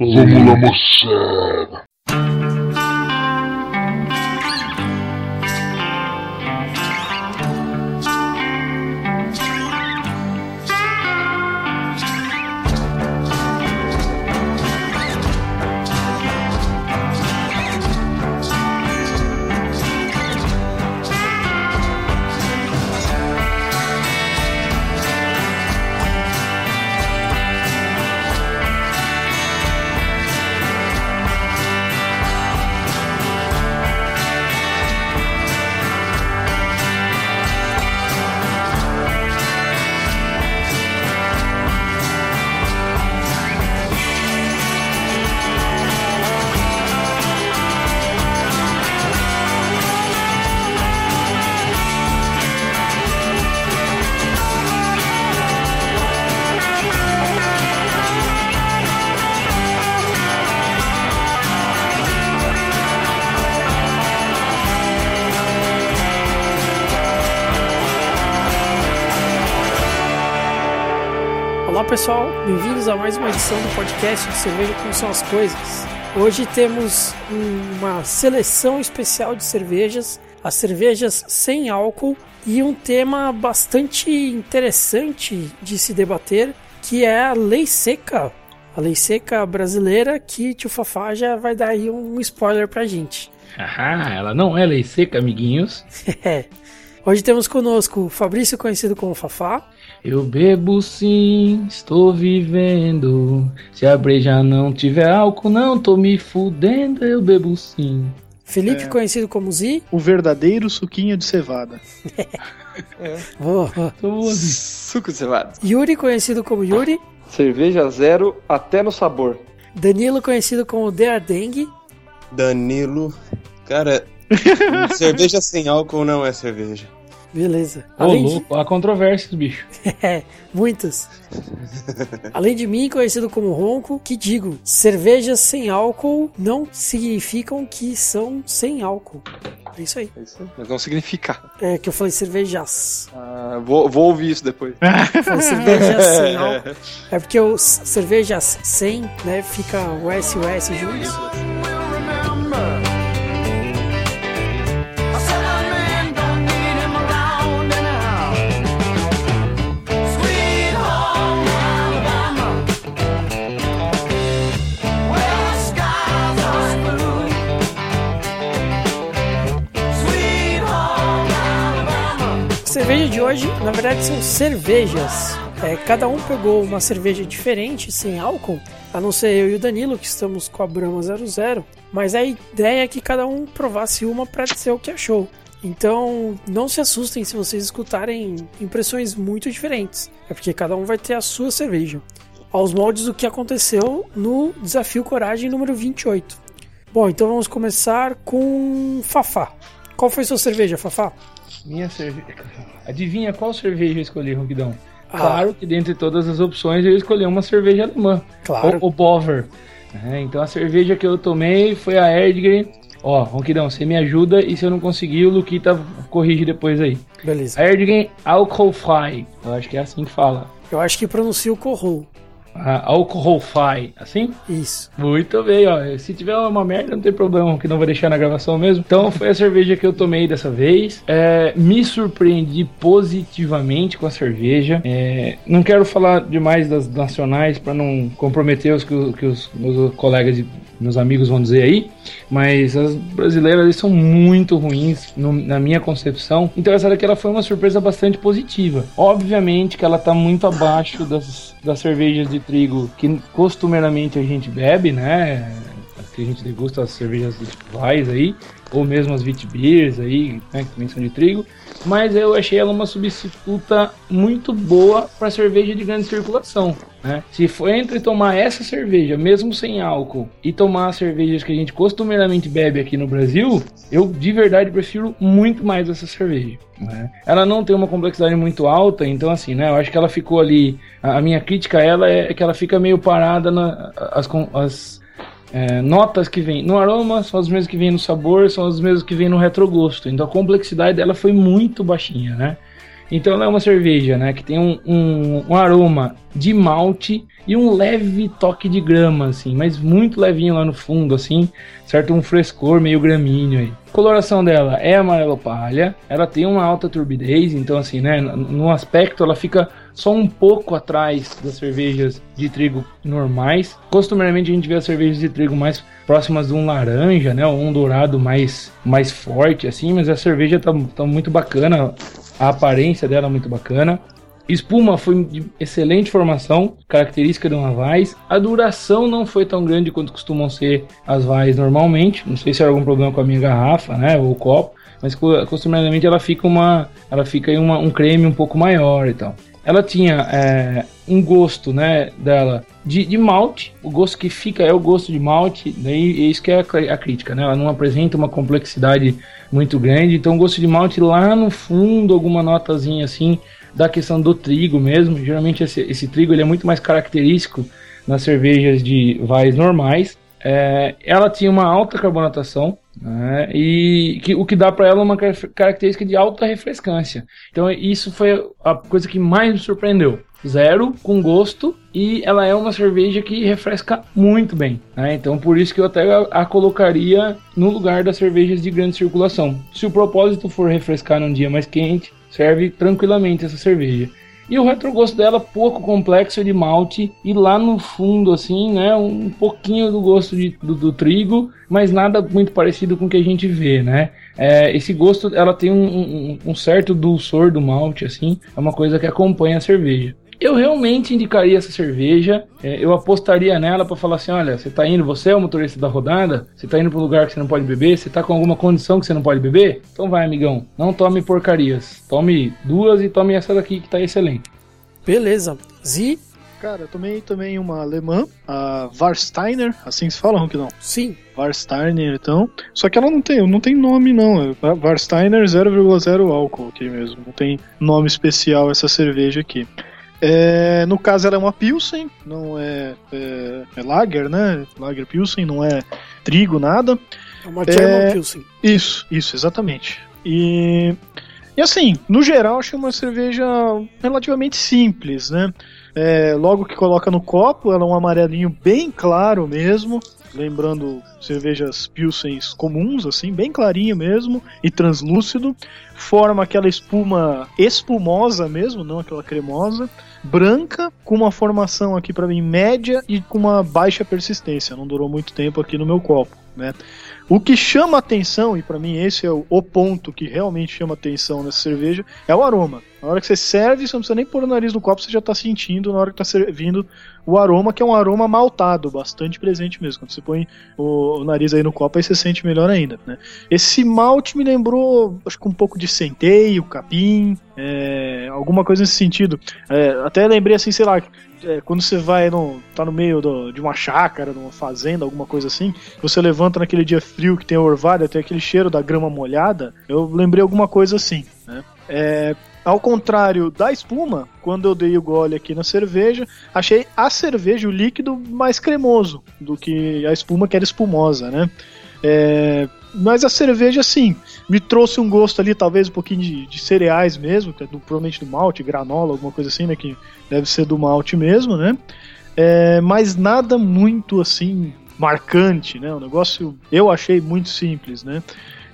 Vamos lá. Olá pessoal, bem-vindos a mais uma edição do podcast de Cerveja Como São as Coisas. Hoje temos uma seleção especial de cervejas, as cervejas sem álcool e um tema bastante interessante de se debater, que é a lei seca. A lei seca brasileira que tio Fafá já vai dar aí um spoiler pra gente. Ah, ela não é lei seca, amiguinhos. É. Hoje temos conosco o Fabrício, conhecido como Fafá. Eu bebo sim, estou vivendo. Se a breja não tiver álcool, não tô me fudendo, eu bebo sim. Felipe, conhecido como Zi. O verdadeiro suquinho de cevada. Assim. Suco de cevada. Yuri, conhecido como Yuri. Cerveja zero até no sabor. Danilo, conhecido como The Ardengue. Danilo. Cara, cerveja sem álcool não é cerveja. Beleza. Ô, Além de... louco, há controvérsias, bicho. É, muitas. Além de mim, conhecido como Ronco, que digo, cervejas sem álcool não significam que são sem álcool. É isso aí. É isso aí. Mas não significa. É que eu falei cervejas. Ah, vou, vou ouvir isso depois. Eu falei cervejas sem álcool. É porque o s- cervejas sem, né, fica o S e o S juntos. Cerveja de hoje, na verdade, são cervejas. É, cada um pegou uma cerveja diferente, sem álcool, a não ser eu e o Danilo, que estamos com a Brahma 00. Mas a ideia é que cada um provasse uma para dizer o que achou. Então, não se assustem se vocês escutarem impressões muito diferentes. É porque cada um vai ter a sua cerveja. Aos moldes do que aconteceu no Desafio Coragem número 28. Bom, então vamos começar com Fafá. Qual foi sua cerveja, Fafá? Minha cerveja. Adivinha qual cerveja eu escolhi, Ronquidão? Ah. Claro que dentre todas as opções eu escolhi uma cerveja alemã. Claro. O, o Bover. É, então a cerveja que eu tomei foi a Erdgren. Ó, Ronquidão, você me ajuda e se eu não conseguir, o Luquita corrige depois aí. Beleza. A Erdgren Alcoholfrei. Eu acho que é assim que fala. Eu acho que pronuncia o Corrou. A Alcoholfrei. Assim? Isso. Muito bem, ó. Se tiver uma merda, não tem problema, que não vai deixar na gravação mesmo. Então foi a cerveja que eu tomei dessa vez. É, me surpreendi positivamente com a cerveja. É, não quero falar demais das nacionais para não comprometer os que, os que os meus colegas e meus amigos vão dizer aí, mas as brasileiras são muito ruins no- na minha concepção. Então essa daqui ela foi uma surpresa bastante positiva. Obviamente que ela tá muito abaixo das, das cervejas de trigo que costumeiramente a gente bebe, né? Que a gente degusta as cervejas Weiss aí, ou mesmo as Witbiers aí, né, que também são de trigo. Mas eu achei ela uma substituta muito boa para cerveja de grande circulação. Né? Se for entre tomar essa cerveja, mesmo sem álcool, e tomar as cervejas que a gente costumeiramente bebe aqui no Brasil, eu de verdade prefiro muito mais essa cerveja. né? Ela não tem uma complexidade muito alta, então assim, né? Eu acho que ela ficou ali. A minha crítica a ela é que ela fica meio parada na, as, as é, notas que vem no aroma são as mesmas que vem no sabor, são as mesmas que vem no retrogosto. Então a complexidade dela foi muito baixinha, né? Então ela é uma cerveja, né, que tem um, um, um aroma de malte e um leve toque de grama, assim, mas muito levinho lá no fundo, assim, certo? Um frescor meio gramíneo aí. A coloração dela é amarelo palha, ela tem uma alta turbidez, então assim, né, no aspecto ela fica só um pouco atrás das cervejas de trigo normais. Costumeiramente a gente vê as cervejas de trigo mais próximas de um laranja, né, ou um dourado mais, mais forte, assim, mas a cerveja tá, tá muito bacana, a aparência dela é muito bacana. Espuma foi de excelente formação, característica de uma Vais. A duração não foi tão grande quanto costumam ser as Vais normalmente. Não sei se era algum problema com a minha garrafa, né, ou o copo, mas costumeiramente ela fica uma, ela fica em uma, um creme um pouco maior e tal. Ela tinha é, um gosto, né, dela de, de, malte. O gosto que fica é o gosto de malte. Daí é isso que é a, a crítica, né? Ela não apresenta uma complexidade muito grande. Então, o gosto de malte lá no fundo, alguma notazinha assim da questão do trigo mesmo. Geralmente esse, esse trigo ele é muito mais característico nas cervejas de vais normais. É, ela tinha uma alta carbonatação né, e que, o que dá para ela uma característica de alta refrescância. Então isso foi a coisa que mais me surpreendeu. Zero com gosto e ela é uma cerveja que refresca muito bem. Né? Então por isso que eu até a, colocaria no lugar das cervejas de grande circulação. Se o propósito for refrescar num dia mais quente, serve tranquilamente essa cerveja. E o retrogosto dela pouco complexo de malte e lá no fundo assim, né, um pouquinho do gosto de, do, do trigo, mas nada muito parecido com o que a gente vê, né? É, esse gosto, ela tem um, um, um certo dulçor do malte, assim, é uma coisa que acompanha a cerveja. Eu realmente indicaria essa cerveja. É, eu apostaria nela para falar assim: olha, você tá indo, você é o motorista da rodada, você tá indo para um lugar que você não pode beber, você tá com alguma condição que você não pode beber? Então vai, amigão, não tome porcarias. Tome duas e tome essa daqui que tá excelente. Beleza. Zi? Cara, eu tomei também uma alemã, a Warsteiner, assim se fala, não? Sim. Warsteiner, então. Só que ela não tem, não tem nome, não. É Warsteiner 0,0 álcool aqui mesmo. Não tem nome especial essa cerveja aqui. É, no caso, ela é uma Pilsen, não é, é, é Lager, né? Lager Pilsen, não é trigo, nada. É uma German é, Pilsen. Isso, isso, exatamente. E, e assim, no geral, achei uma cerveja relativamente simples, né? É, logo que coloca no copo, ela é um amarelinho bem claro mesmo lembrando cervejas Pilsens comuns, assim, bem clarinho mesmo e translúcido. Forma aquela espuma espumosa mesmo, não aquela cremosa. Branca, com uma formação aqui para mim média e com uma baixa persistência. Não durou muito tempo aqui no meu copo, né? O que chama atenção, e para mim esse é o, ponto que realmente chama atenção nessa cerveja, é o aroma. Na hora que você serve, você não precisa nem pôr o nariz no copo, você já está sentindo na hora que está servindo o aroma, que é um aroma maltado, bastante presente mesmo. Quando você põe o, o nariz aí no copo, aí você sente melhor ainda. Né? Esse malte me lembrou, acho que um pouco de centeio, capim, é, alguma coisa nesse sentido. É, até lembrei assim, sei lá, é, quando você vai no, tá no meio do, de uma chácara, numa fazenda, alguma coisa assim, você levanta naquele dia frio que tem a orvalha, tem aquele cheiro da grama molhada, eu lembrei alguma coisa assim, né? É, ao contrário da espuma, quando eu dei o gole aqui na cerveja, achei a cerveja, o líquido, mais cremoso do que a espuma, que era espumosa, né? É, mas a cerveja, sim, me trouxe um gosto ali, talvez um pouquinho de, de cereais mesmo, é do, provavelmente do malte, granola, alguma coisa assim, né? Que deve ser do malte mesmo, né? É, mas nada muito assim marcante, né? O negócio eu achei muito simples, né?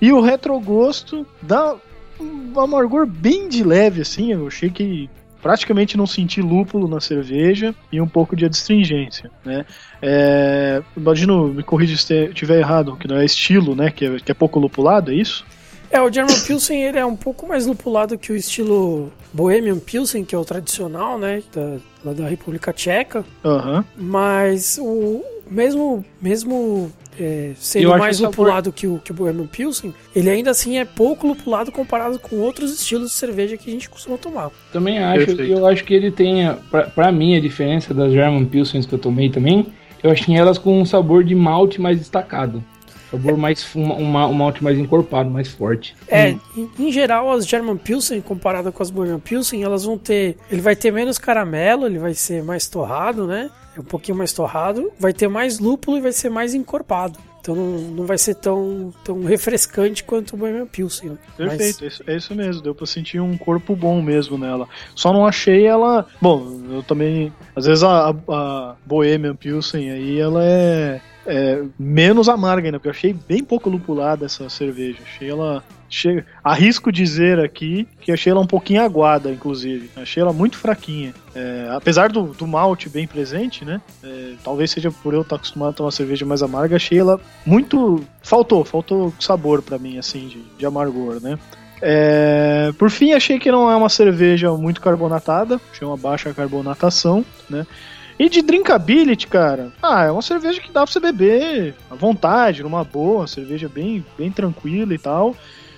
E o retrogosto dá um amargor bem de leve, assim. Eu achei que praticamente não senti lúpulo na cerveja e um pouco de adstringência, né? É, imagino, me corrija se estiver errado, que não é estilo, né? Que é, que é pouco lupulado, é isso? É, o German Pilsen ele é um pouco mais lupulado que o estilo Bohemian Pilsen, que é o tradicional, né, da, da República Tcheca. Uhum. Mas o mesmo mesmo é, sendo mais lupulado que o, que o Bohemian Pilsen, ele ainda assim é pouco lupulado comparado com outros estilos de cerveja que a gente costuma tomar. Também acho, Perfeito. eu acho que ele tem, para mim, a diferença das German Pilsens que eu tomei também, eu achei elas com um sabor de malte mais destacado. Sabor mais um, um, um malte mais encorpado, mais forte. É, hum. em, em, geral as German Pilsen comparada com as Bohemian Pilsen, elas vão ter, ele vai ter menos caramelo, ele vai ser mais torrado, né? É um pouquinho mais torrado, vai ter mais lúpulo e vai ser mais encorpado. Então não, não vai ser tão, tão refrescante quanto o Bohemian Pilsen. né? Mas- Perfeito, é isso- é isso mesmo. Deu pra sentir um corpo bom mesmo nela. Só não achei ela. Bom, eu também. Às vezes a, a- a Bohemian Pilsen aí, ela é, é menos amarga ainda, porque eu achei bem pouco lupulada essa cerveja. Achei ela. Chega, arrisco dizer aqui que achei ela um pouquinho aguada, inclusive. Achei ela muito fraquinha. É, apesar do, do malte bem presente, né? É, talvez seja por eu estar acostumado a tomar cerveja mais amarga, achei ela muito. Faltou, faltou sabor pra mim, assim, de, de amargor, né? É, por fim, achei que não é uma cerveja muito carbonatada, achei uma baixa carbonatação, né? E de drinkability, cara, ah, é uma cerveja que dá pra você beber à vontade, numa boa, cerveja bem, bem tranquila e tal.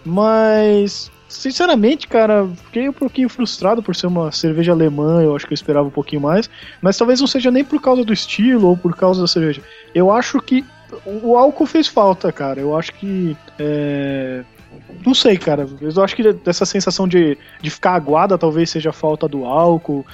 Mas, sinceramente, cara, fiquei um pouquinho frustrado por ser uma cerveja alemã, eu acho que eu esperava um pouquinho mais. Mas talvez não seja nem por causa do estilo ou por causa da cerveja. Eu acho que o álcool fez falta, cara. Eu acho que. É... Não sei, cara. Eu acho que dessa sensação de, de ficar aguada talvez seja a falta do álcool.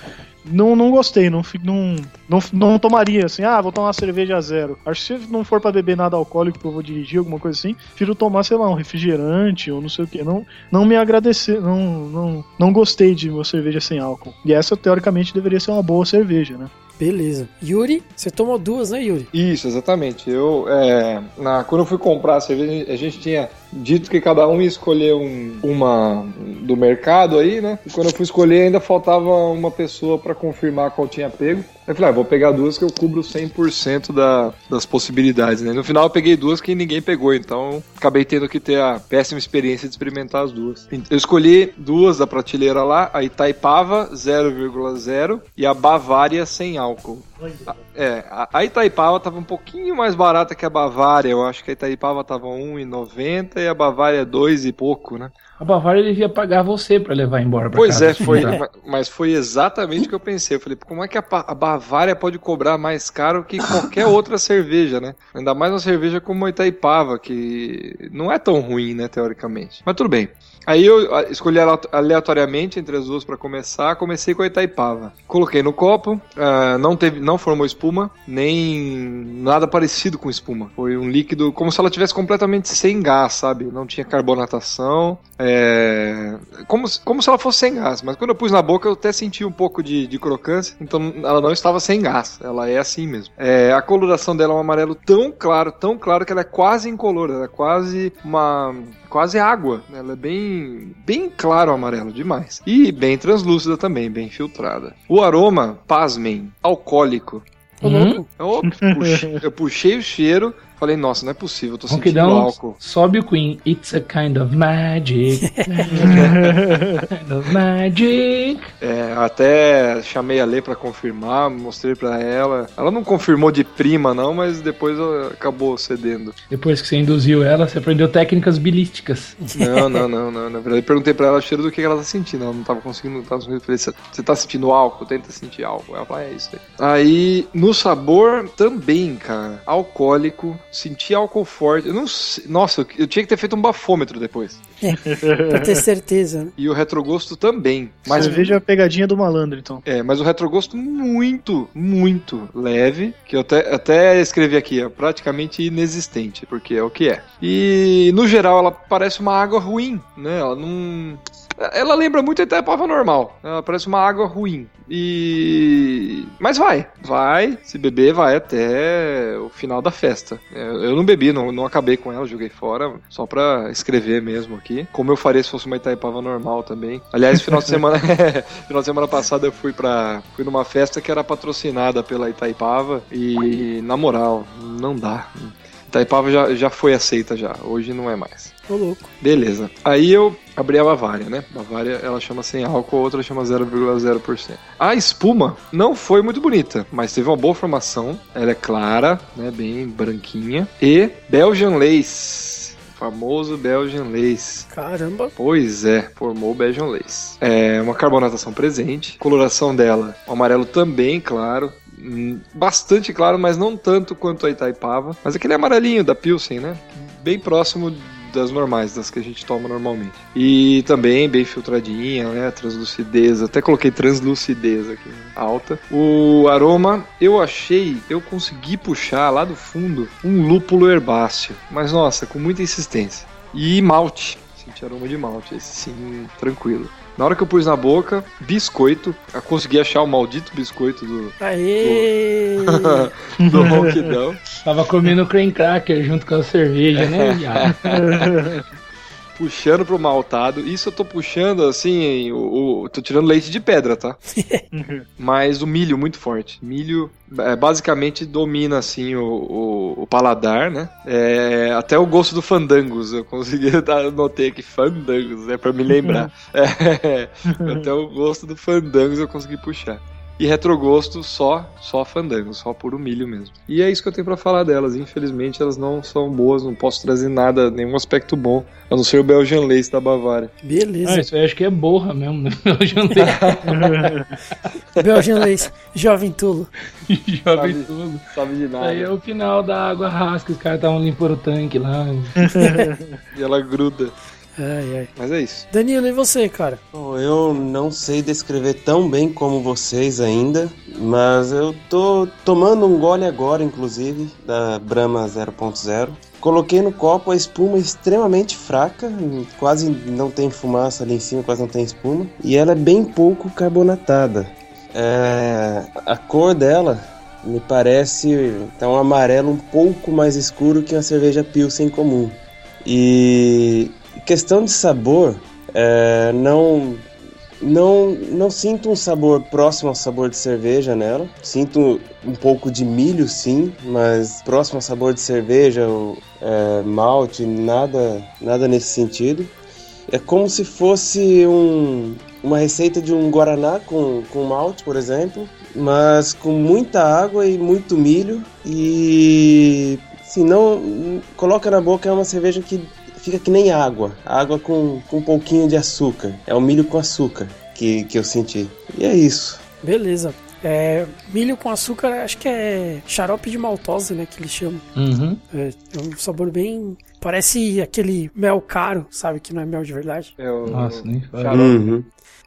Não, não gostei, não, não, não, não tomaria assim, ah, vou tomar uma cerveja zero. Acho que se não for pra beber nada alcoólico, que eu vou dirigir, alguma coisa assim, prefiro tomar, sei lá, um refrigerante ou não sei o que. Não, não me agradecer, não, não, não gostei de uma cerveja sem álcool. E essa, teoricamente, deveria ser uma boa cerveja, né? Beleza. Yuri, você tomou duas, né, Yuri? Isso, exatamente. Eu, é, na, quando eu fui comprar a cerveja, a gente tinha dito que cada um ia escolher um, uma do mercado aí, né? E quando eu fui escolher, ainda faltava uma pessoa para confirmar qual tinha pego. Eu falei, ah, vou pegar duas que eu cubro 100% da, das possibilidades, né? No final eu peguei duas que ninguém pegou, então acabei tendo que ter a péssima experiência de experimentar as duas. Eu escolhi duas da prateleira lá, a Itaipava 0,0 e a Bavária sem álcool. É, a- Itaipava tava um pouquinho mais barata que a Bavária. Eu acho que a Itaipava tava 1,90 e a Bavária 2 e pouco, né? A Bavária devia pagar você pra levar embora pra Pois casa. é, foi, Tá. ma- mas foi exatamente o que eu pensei. Eu falei, como é que a, a Bavária pode cobrar mais caro que qualquer outra cerveja, né? Ainda mais uma cerveja como a Itaipava, que não é tão ruim, né, teoricamente. Mas tudo bem. Aí eu escolhi ale- aleatoriamente entre as duas pra começar. Comecei com a Itaipava. Coloquei no copo, ah, não teve, não formou espuma, nem nada parecido com espuma. Foi um líquido como se ela tivesse completamente sem gás, sabe? Não tinha carbonatação. É, como, se- como se ela fosse sem gás, mas quando eu pus na boca eu até senti um pouco de, de crocância, então ela não estava sem gás, ela é assim mesmo. É, a coloração dela é um amarelo tão claro, tão claro que ela é quase incolor, ela é quase uma quase água, né? ela é bem bem claro amarelo demais e bem translúcida também, bem filtrada. O aroma, pasmem, alcoólico. Louco. Eu puxei, eu puxei o cheiro, falei, nossa, não é possível, eu tô sentindo Ronquidão, álcool. sobe o Queen. It's a kind of magic. kind of magic. É, até chamei a Lê pra confirmar, mostrei pra ela. Ela não confirmou de prima, não, mas depois acabou cedendo. Depois que você induziu ela, você aprendeu técnicas bilísticas. Não, não, não, não. Na verdade, eu perguntei pra ela o cheiro do que ela tá sentindo. Ela não tava conseguindo, não tava conseguindo. Eu Falei, "Você- você tá sentindo álcool? Tenta sentir álcool. Ela falou, é isso aí. Aí, no sabor, também, cara. Alcoólico. Senti álcool forte. Eu não sei. Nossa, eu, tinha que ter feito um bafômetro depois. Pra ter certeza. né? E o retrogosto também. Mas Cerveja é a pegadinha do malandro, então. É, mas o retrogosto muito, muito leve, que eu até, até escrevi aqui, é praticamente inexistente, porque é o que é. E no geral ela parece uma água ruim, né? Ela não. Ela lembra muito a Itaipava normal. Ela parece uma água ruim. E. Mas vai, vai. Se beber, vai até o final da festa. É, Eu não bebi, não, não acabei com ela, joguei fora, só pra escrever mesmo aqui. Como eu faria se fosse uma Itaipava normal também. Aliás, final de semana, final de semana passada eu fui para fui numa festa que era patrocinada pela Itaipava e na moral, não dá. Itaipava já, já foi aceita já, hoje não é mais. Ô, louco. Beleza. Aí eu abri a Bavária, né? Bavária ela chama sem álcool, a outra chama 0,0%. A espuma não foi muito bonita, mas teve uma boa formação. Ela é clara, né? Bem branquinha. E Belgian Lace. Famoso Belgian Lace. Caramba. Pois é, formou o Belgian Lace. É uma carbonatação presente. Coloração dela, o amarelo também claro. Hum, Bastante claro, mas não tanto quanto a Itaipava. Mas aquele amarelinho da Pilsen, né? Bem próximo das normais, das que a gente toma normalmente. E também bem filtradinha, né? Translucidez. Até coloquei translucidez aqui né? alta. O aroma, eu achei, eu consegui puxar lá do fundo um lúpulo herbáceo. Mas nossa, com muita insistência. E malte. Senti aroma de malte, esse sim, tranquilo. Na hora que eu pus na boca, biscoito. Eu consegui achar o maldito biscoito do, Aê! do ronquidão. Tava comendo creme cracker junto com a cerveja, né? puxando pro maltado. Isso eu tô puxando assim, o, o- tô tirando leite de pedra, tá? Mas o milho muito forte. Milho é, basicamente domina assim o, o, o paladar, né? É, até o gosto do fandangos eu consegui, tá, eu notei aqui fandangos, né, Pra me lembrar. É, até o gosto do fandangos eu consegui puxar. E retrogosto só, só fandango, só puro milho mesmo. E é isso que eu tenho pra falar delas. Infelizmente elas não são boas, não posso trazer nada, nenhum aspecto bom, a não ser o Belgian Lace da Bavária. Beleza. Ah, isso aí acho que é borra mesmo, né? Eu jantei Belgian Lace, jovem tulo. jovem Sabe. tudo. Sabe de Isso aí é o final da água rasca, os caras estavam limpando o tanque lá. E ela gruda. Ai, ai. Mas é isso. Danilo, e você, cara? Bom, eu não sei descrever tão bem como vocês ainda, mas eu tô tomando um gole agora, inclusive, da Brahma 0.0. Coloquei no copo a espuma extremamente fraca, quase não tem fumaça ali em cima, quase não tem espuma, e ela é bem pouco carbonatada. É, a cor dela me parece tá um amarelo um pouco mais escuro que uma cerveja Pilsen comum. E questão de sabor, é, não, não, não sinto um sabor próximo ao sabor de cerveja nela. Sinto um pouco de milho, sim, mas próximo ao sabor de cerveja, o, é, malte, nada, nada nesse sentido. É como se fosse um, uma receita de um guaraná com, com malte, por exemplo, mas com muita água e muito milho e se não coloca na boca é uma cerveja que fica que nem água, água com, com um pouquinho de açúcar. É o milho com açúcar que, que eu senti. E é isso. Beleza. É, milho com açúcar, acho que é xarope de maltose, né? Que eles chamam. Uhum. É, é um sabor bem. Parece aquele mel caro, sabe? Que não é mel de verdade. É o, Nossa, nem fala. Uhum.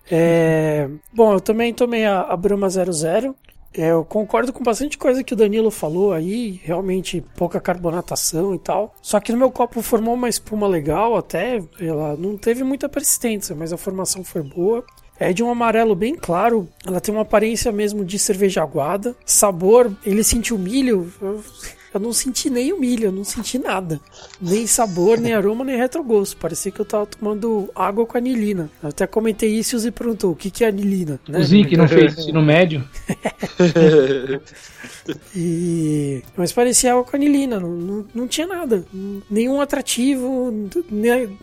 É, bom, eu também tomei a, a Brahma 00. É, eu concordo com bastante coisa que o Danilo falou aí, realmente pouca carbonatação e tal. Só que no meu copo formou uma espuma legal até, ela não teve muita persistência, mas a formação foi boa. É de um amarelo bem claro, ela tem uma aparência mesmo de cerveja aguada. Sabor, ele sentiu milho, eu, não senti nem o milho, eu não senti nada. Nem sabor, nem aroma, nem retrogosto. Parecia que eu tava tomando água com anilina. Eu até comentei isso e o Zi perguntou, o que que é anilina? Né? O Zic não fez ensino médio. E... Mas parecia água com anilina, não, não, não tinha nada. Nenhum atrativo,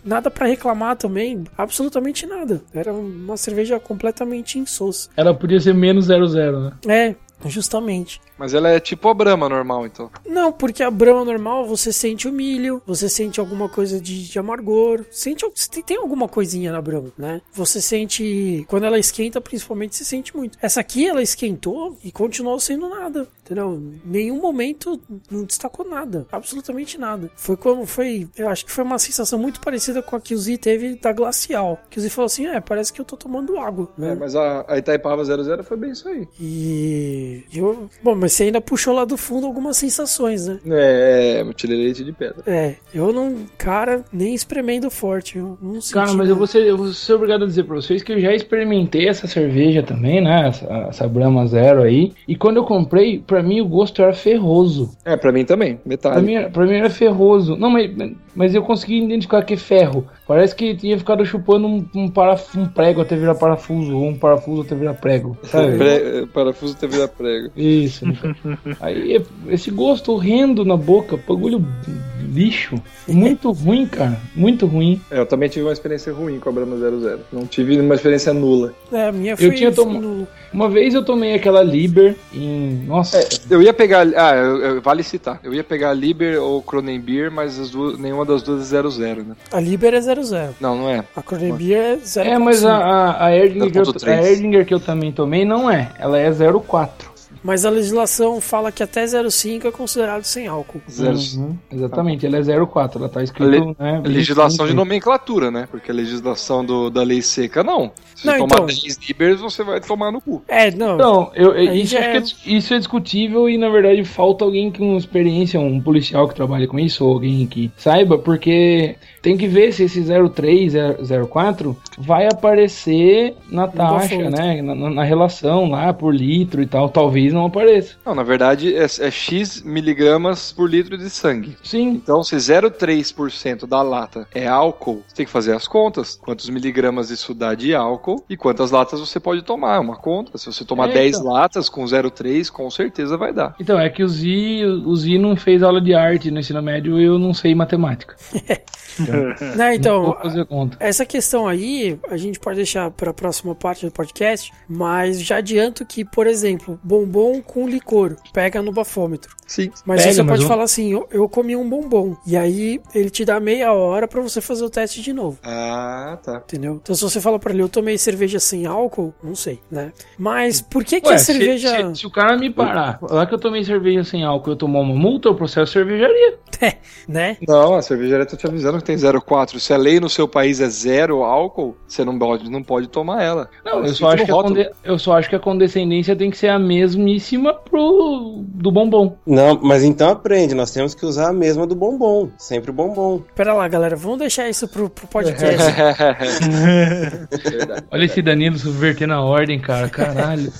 nada pra reclamar também, absolutamente nada. Era uma cerveja completamente insossa. Ela podia ser menos 00, né? É, justamente. Mas ela é tipo a Brahma normal, então. Não, porque a brama normal você sente o milho, você sente alguma coisa de, de amargor, sente tem, tem alguma coisinha na brama, né? Você sente quando ela esquenta, principalmente você sente muito. Essa aqui ela esquentou e continuou sendo nada, entendeu? Nenhum momento não destacou nada, absolutamente nada. Foi como foi, eu acho que foi uma sensação muito parecida com a que o Z teve da glacial, que o Z falou assim, é, parece que eu tô tomando água, né? É, mas a, a Itaipava 00 foi bem isso aí. E eu, bom, mas você ainda puxou lá do fundo algumas sensações, né? É, eu tirei leite de pedra. É, eu não, cara, nem espremendo forte, eu não senti. Cara, mas nada. eu vou, ser, eu vou ser obrigado a dizer pra vocês que eu já experimentei essa cerveja também, né? Essa, essa Brahma Zero aí. E quando eu comprei, pra mim o gosto era ferroso. É, pra mim também, Pra metade. mim, era- pra mim era ferroso. Não, mas, mas eu consegui identificar que é ferro. Parece que tinha ficado chupando um, um, paraf- um prego até virar parafuso, ou um parafuso até virar prego. Sabe? Pre- parafuso teve da prego. Isso. Aí esse gosto horrendo na boca, bagulho lixo. Muito ruim, cara. Muito ruim. É, eu também tive uma experiência ruim com a Brahma 00. Não tive uma experiência nula. É, a minha foi, tinha foi tom- no- Uma vez eu tomei aquela Liber em. Nossa. É, eu ia pegar. Ah, eu- eu- vale citar. Eu ia pegar a Liber ou Cronenbeer, mas as duas- nenhuma das duas é 00, né? A Liber é 00. Não, não é. A Cronenbeer é 0.5. É, mas a, a, a, Erdinger que eu, 0.3. a Erdinger que eu também tomei não é. Ela é 04. Mas a legislação fala que até 0,5 é considerado sem álcool. Zero. Uhum, exatamente, ela é 04, ela tá escrito. le- né, Legislação de 25. nomenclatura, né? Porque a legislação do, da lei seca, não. Se Não, você tomar então- 10 libras, você vai tomar no cu. É, não. Então, eu, Aí isso, é- que é isso é discutível e na verdade falta alguém com experiência, um policial que trabalhe com isso, ou alguém que saiba, porque tem que ver se esse 03, 04 vai aparecer na taxa, né? Na, na- na relação lá por litro e tal. Talvez não apareça. Não, na verdade é, é X miligramas por litro de sangue. Sim. Então, se 0,3% da lata é álcool, você tem que fazer as contas. Quantos miligramas isso dá de álcool e quantas latas você pode tomar. É uma conta. Se você tomar É, 10 então. latas com 0,3, com certeza vai dar. Então, é que o Zi, o Zi não fez aula de arte no ensino médio e eu não sei matemática. Não, Não então, vou fazer conta. essa questão aí a gente pode deixar para a próxima parte do podcast, mas já adianto que, por exemplo, bombom com licor pega no bafômetro. Sim. Mas Pega, você mas pode eu- falar assim: eu, eu comi um bombom. E aí ele te dá meia hora para você fazer o teste de novo. Ah, tá. Entendeu? Então, se você fala pra ele, eu tomei cerveja sem álcool, não sei, né? Mas por que que Ué, a se- cerveja. Se, se o cara me parar, lá que eu tomei cerveja sem álcool e eu tomar uma multa, eu processo cervejaria. É, né? Não, a cervejaria tá te avisando tem 0,4. Se a lei no seu país é zero álcool, você não pode, não pode tomar ela. Não, eu só, acho no que a rótulo. conde- eu só acho que a condescendência tem que ser a mesmíssima pro do bombom. Não, mas então aprende, nós temos que usar a mesma do bombom. Sempre o bombom. Pera lá, galera, vamos deixar isso pro, pro podcast. Olha esse Danilo subvertendo a ordem, cara. Caralho.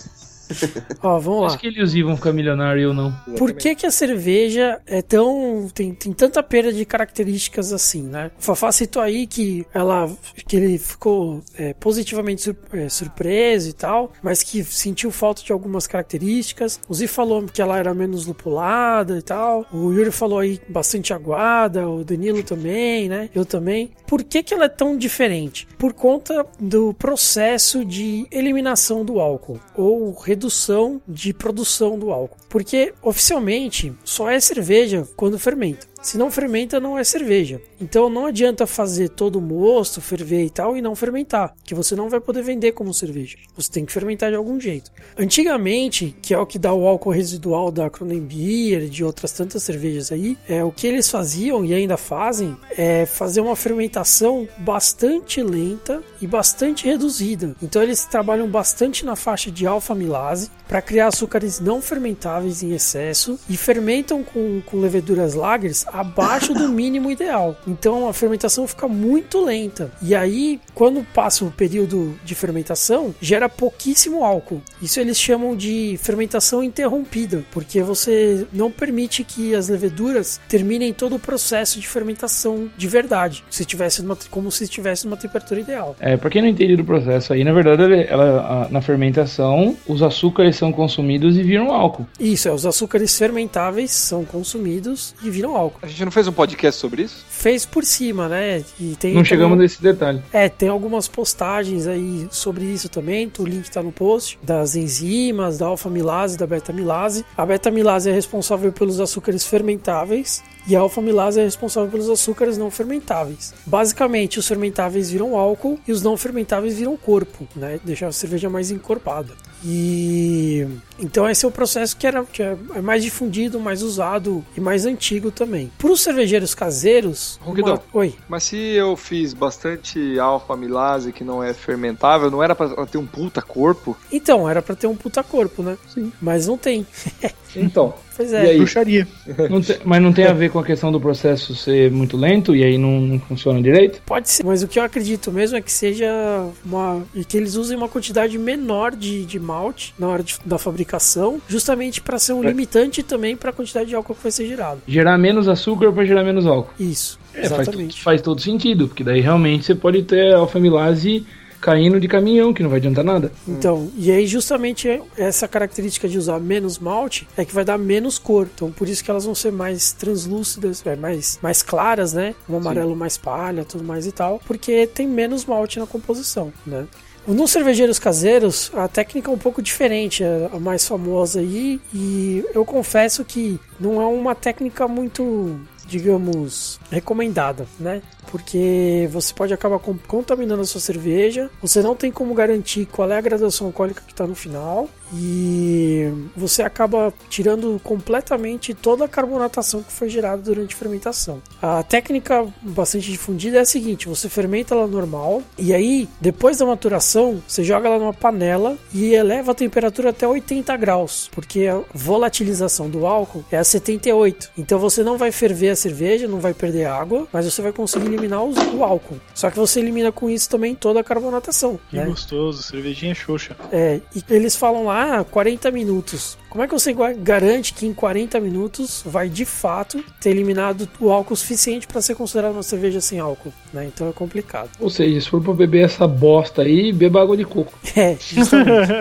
Ó, vamos lá. Acho que eles iam ficar milionário e eu não. Por que, que a cerveja é tão. Tem, tem tanta perda de características assim, né? O Fafá citou aí que ela que ele ficou é, positivamente sur- é, surpreso e tal, mas que sentiu falta de algumas características. O Zi falou que ela era menos lupulada e tal. O Yuri falou aí bastante aguada, o Danilo também, né? Eu também. Por que, que ela é tão diferente? Por conta do processo de eliminação do álcool ou redução de produção do álcool. Porque oficialmente só é cerveja quando fermenta. Se não fermenta, não é cerveja. Então não adianta fazer todo o mosto, ferver e tal e não fermentar, que você não vai poder vender como cerveja. Você tem que fermentar de algum jeito. Antigamente, que é o que dá o álcool residual da Kronenbier e de outras tantas cervejas aí, é o que eles faziam e ainda fazem é fazer uma fermentação bastante lenta e bastante reduzida. Então eles trabalham bastante na faixa de alfa-amilase para criar açúcares não fermentáveis em excesso e fermentam com, com leveduras lagers abaixo do mínimo ideal. Então a fermentação fica muito lenta. E aí, quando passa o período de fermentação, gera pouquíssimo álcool. Isso eles chamam de fermentação interrompida, porque você não permite que as leveduras terminem todo o processo de fermentação de verdade, se tivesse numa, como se estivesse numa temperatura ideal. É, pra quem não entende do processo aí, na verdade, ela, ela- a- na fermentação, os açúcares são consumidos e viram álcool. Isso, é, os açúcares fermentáveis são consumidos e viram álcool. A gente não fez um podcast sobre isso? Fez por cima, né? E tem Não também- chegamos nesse detalhe. É, tem algumas postagens aí sobre isso também, o link tá no post, das enzimas, da alfa-milase, da beta-milase. A beta-milase é responsável pelos açúcares fermentáveis e a alfa-milase é responsável pelos açúcares não fermentáveis. Basicamente, os fermentáveis viram álcool e os não fermentáveis viram corpo, né? Deixar a cerveja mais encorpada. E então esse é o processo que, era, que é é mais difundido, mais usado e mais antigo também. Para os cervejeiros caseiros, uma... oi. Mas se eu fiz bastante alfa-amilase que não é fermentável, não era pra ela ter um puta corpo? Então, era pra ter um puta corpo, né? Sim. Mas não tem. Então, Pois E é. aí? Bruxaria. não tem- mas não tem a ver com a questão do processo ser muito lento e aí não, não funciona direito? Pode ser, mas o que eu acredito mesmo é que seja uma. e que eles usem uma quantidade menor de, de malte na hora de- da fabricação, justamente pra ser um É. limitante também pra quantidade de álcool que vai ser gerado. Gerar menos açúcar pra gerar menos álcool. Isso, É, faz, exatamente. faz todo sentido, porque daí realmente você pode ter alfamilase caindo de caminhão, que não vai adiantar nada. Então, e aí justamente essa característica de usar menos malte é que vai dar menos cor. Então, por isso que elas vão ser mais translúcidas, é, mais, mais claras, né? Um amarelo mais palha, tudo mais e tal, porque tem menos malte na composição, né? Nos cervejeiros caseiros, a técnica é um pouco diferente, é a mais famosa aí, e eu confesso que não é uma técnica muito, digamos, recomendada, né? Porque você pode acabar contaminando a sua cerveja, você não tem como garantir qual é a graduação alcoólica que está no final e você acaba tirando completamente toda a carbonatação que foi gerada durante a fermentação. A técnica bastante difundida é a seguinte: você fermenta ela normal e aí depois da maturação você joga ela numa panela e eleva a temperatura até 80 graus, porque a volatilização do álcool é a 78. Então você não vai ferver a cerveja, não vai perder água, mas você vai conseguir eliminar os- o álcool. Só que você elimina com isso também toda a carbonatação. Que né? gostoso, cervejinha xoxa. É, e eles falam lá "Ah, 40 minutos. Como é que você garante que em 40 minutos vai de fato ter eliminado o álcool suficiente para ser considerado uma cerveja sem álcool? Né? Então é complicado. Ou seja, se for pra beber essa bosta aí, beba água de coco. É, justamente.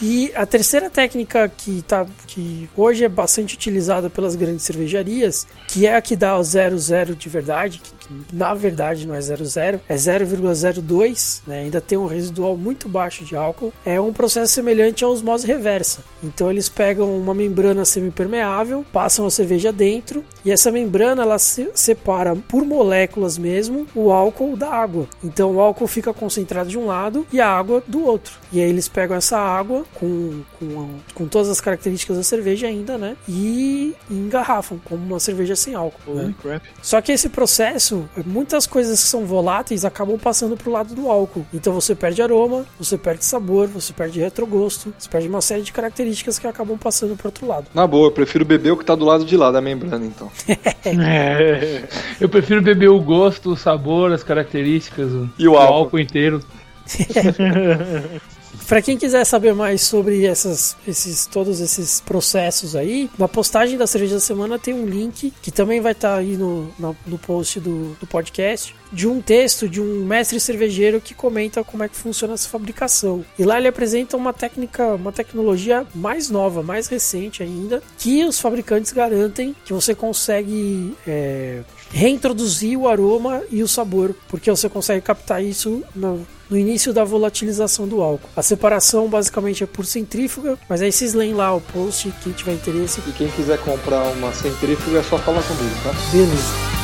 e a terceira técnica que, tá, que hoje é bastante utilizada pelas grandes cervejarias, que é a que dá o 00 de verdade, que, que na verdade não é 00, é 0,02, né? ainda tem um residual muito baixo de álcool, é um processo semelhante à osmose reversa. Então eles pegam uma membrana semipermeável, passam a cerveja dentro e essa membrana ela se separa por moléculas mesmo o álcool da água. Então o álcool fica concentrado de um lado e a água do outro. E aí eles pegam essa água com, com, com todas as características da cerveja ainda, né? E engarrafam como uma cerveja sem álcool. né? Só que esse processo, muitas coisas que são voláteis acabam passando pro lado do álcool. Então você perde aroma, você perde sabor, você perde retrogosto, você perde uma série de características que acabam passando pro outro lado. Na boa, eu prefiro beber o que tá do lado de lá da membrana, então. É. Eu prefiro beber o gosto, o sabor, as características, o, E o álcool. inteiro. Para quem quiser saber mais sobre essas, esses, todos esses processos aí, na postagem da Cerveja da Semana tem um link que também vai estar aí no, na- no post do, do podcast de um texto de um mestre cervejeiro que comenta como é que funciona essa fabricação. E lá ele apresenta uma técnica, uma tecnologia mais nova, mais recente ainda, que os fabricantes garantem que você consegue é, reintroduzir o aroma e o sabor, porque você consegue captar isso no, no início da volatilização do álcool. A separação basicamente é por centrífuga, mas aí vocês leem lá o post, quem tiver interesse, E quem quiser comprar uma centrífuga é só falar comigo, tá? beleza.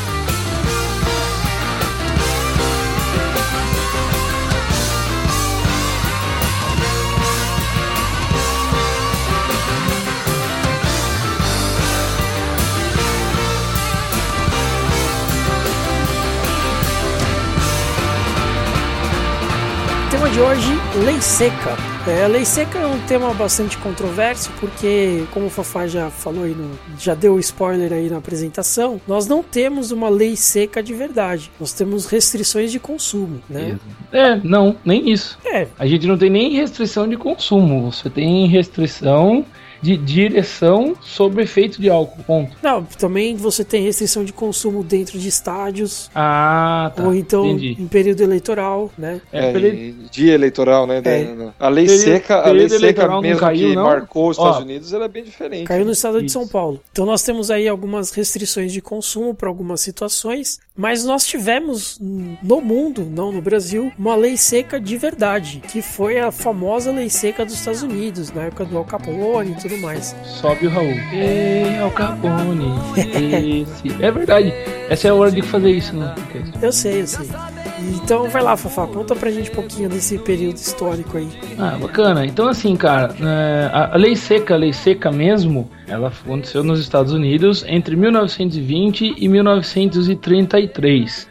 Tema de hoje, lei seca. É, lei seca é um tema bastante controverso, porque, como o Fafá já falou aí, no, já deu spoiler aí na apresentação, nós não temos uma lei seca de verdade. Nós temos restrições de consumo, né? É, não, nem isso. É, A gente não tem nem restrição de consumo, você tem restrição de direção sobre efeito de álcool, ponto. não, também você tem restrição de consumo dentro de estádios, Ah, tá. ou então entendi. em período eleitoral, né? É, É, e dia eleitoral, né? É. A lei Período- seca, a período lei seca mesmo caiu, que não? marcou os Ó. Estados Unidos, ela é bem diferente. Caiu no estado de Isso. São Paulo. Então nós temos aí algumas restrições de consumo para algumas situações, mas nós tivemos no mundo, não no Brasil, uma lei seca de verdade, que foi a famosa lei seca dos Estados Unidos, na época do Al Capone e tudo mais. Sobe o Raul. Ei, Al Capone. Esse. É verdade. Essa é a hora de fazer isso, né? Eu sei, eu sei. Então vai lá, Fafá, conta pra gente um pouquinho desse período histórico aí. Ah, bacana. Então, assim, cara, é, a, lei seca, a lei seca mesmo, ela aconteceu nos Estados Unidos entre 1920 e 1933.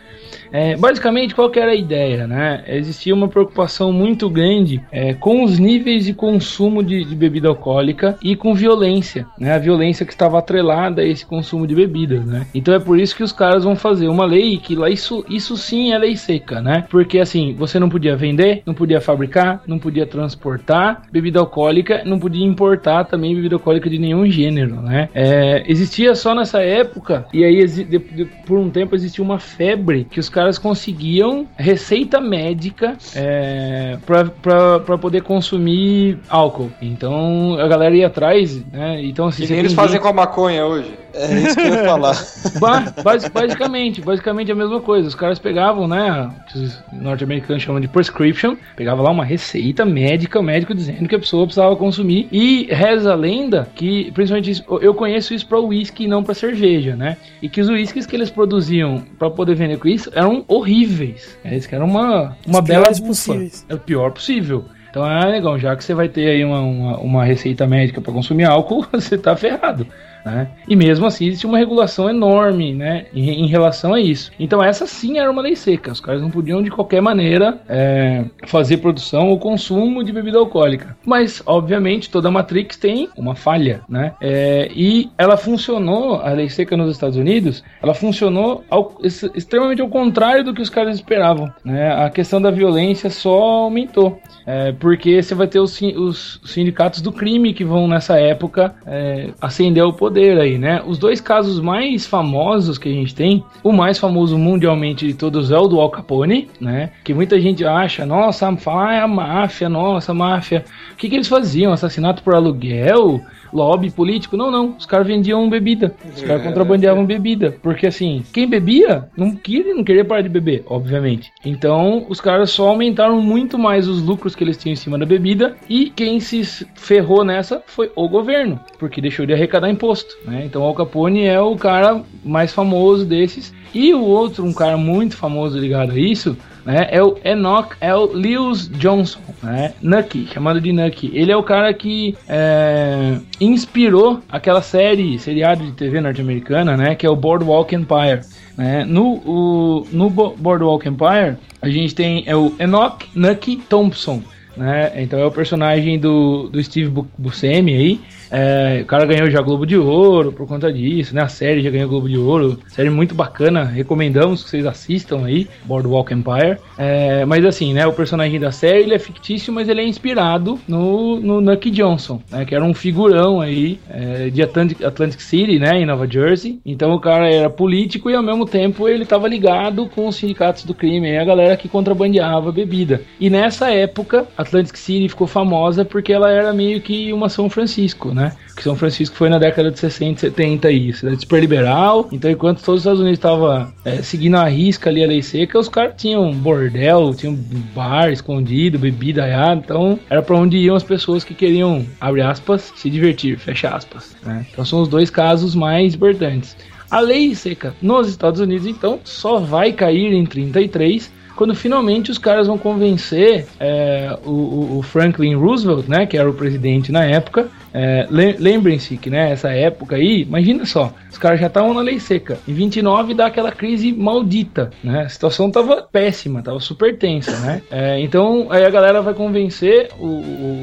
É, basicamente, qual era a ideia? Né? Existia uma preocupação muito grande é, com os níveis de consumo de, de bebida alcoólica e com violência, né? a violência que estava atrelada a esse consumo de bebidas. Né? Então é por isso que os caras vão fazer uma lei que lá isso, isso sim é lei seca, né? porque assim, você não podia vender, não podia fabricar, não podia transportar bebida alcoólica, não podia importar também bebida alcoólica de nenhum gênero. Né? É, existia só nessa época, e aí de- de- por um tempo existia uma febre que os caras conseguiam receita médica é, para poder consumir álcool. Então a galera ia atrás, né? Então assim, nem eles fazem gente- com a maconha hoje. É isso que eu ia falar. Ba- basi- basicamente, basicamente a mesma coisa. Os caras pegavam, né? que Os norte-americanos chamam de prescription, pegava lá uma receita médica, o médico dizendo que a pessoa precisava consumir. E reza a lenda que, principalmente, isso- eu conheço isso para uísque e não para cerveja, né? E que os uísques que eles produziam para poder vender com isso eram horríveis. Eles que eram uma, uma Os bela bufa. possíveis. É o pior possível. Então é legal, já que você vai ter aí uma, uma, uma receita médica para consumir álcool, você tá ferrado. Né? E mesmo assim existe uma regulação enorme né, em, em relação a isso. Então essa sim era uma lei seca. Os caras não podiam de qualquer maneira é, fazer produção ou consumo de bebida alcoólica. Mas obviamente toda Matrix tem uma falha, né? É, e ela funcionou, a lei seca nos Estados Unidos, ela funcionou ao- ex- extremamente ao contrário do que os caras esperavam. Né? A questão da violência só aumentou. É, porque você vai ter os, os sindicatos do crime que vão nessa época é, ascender ao poder aí, né? Os dois casos mais famosos que a gente tem, o mais famoso mundialmente de todos é o do Al Capone, né? Que muita gente acha, nossa, fala, ah, é a máfia, nossa, máfia. O que, que eles faziam? Assassinato por aluguel? Lobby político? Não, não. Os caras vendiam bebida. Os caras É. contrabandeavam bebida. Porque assim, quem bebia não queria, não queria parar de beber, obviamente. Então, os caras só aumentaram muito mais os lucros que eles tinham em cima da bebida. E quem se ferrou nessa foi o governo, porque deixou de arrecadar imposto. Né? Então, Al Capone é o cara mais famoso desses. E o outro, um cara muito famoso ligado a isso, né, é o Enoch L. Lewis Johnson, né, Nucky, chamado de Nucky. Ele é o cara que é, inspirou aquela série, seriado de TV norte-americana, né, que é o Boardwalk Empire. Né. No, o, no Bo- Boardwalk Empire, a gente tem é o Enoch Nucky Thompson, né? Então é o personagem do, do Steve Bu- Buscemi aí. É, o cara ganhou já Globo de Ouro por conta disso, né? A série já ganhou Globo de Ouro. Série muito bacana, recomendamos que vocês assistam aí, Boardwalk Empire. É, mas assim, né? O personagem da série ele é fictício, mas ele é inspirado no, no Nucky Johnson, né? Que era um figurão aí é, de Atlantic, Atlantic City, né? Em Nova Jersey. Então o cara era político e ao mesmo tempo ele estava ligado com os sindicatos do crime, a galera que contrabandeava bebida. E nessa época, Atlantic City ficou famosa porque ela era meio que uma São Francisco, né? Que São Francisco foi na década de 60, 70 aí, cidade super liberal. Então, enquanto todos os Estados Unidos estavam seguindo a risca ali a lei seca, os caras tinham bordel, tinham bar escondido, bebida aiada. Então, era pra onde iam as pessoas que queriam, abre aspas, se divertir, fecha aspas. Né? Então, são os dois casos mais importantes. A lei seca nos Estados Unidos, então, só vai cair em 33 quando finalmente os caras vão convencer é, o, o- Franklin Roosevelt, né, que era o presidente na época. é, lem- Lembrem-se que nessa época aí, imagina só, os caras já estavam na lei seca. Em 29 dá aquela crise maldita, né? A situação tava péssima, tava super tensa, né? É, então aí a galera vai convencer o,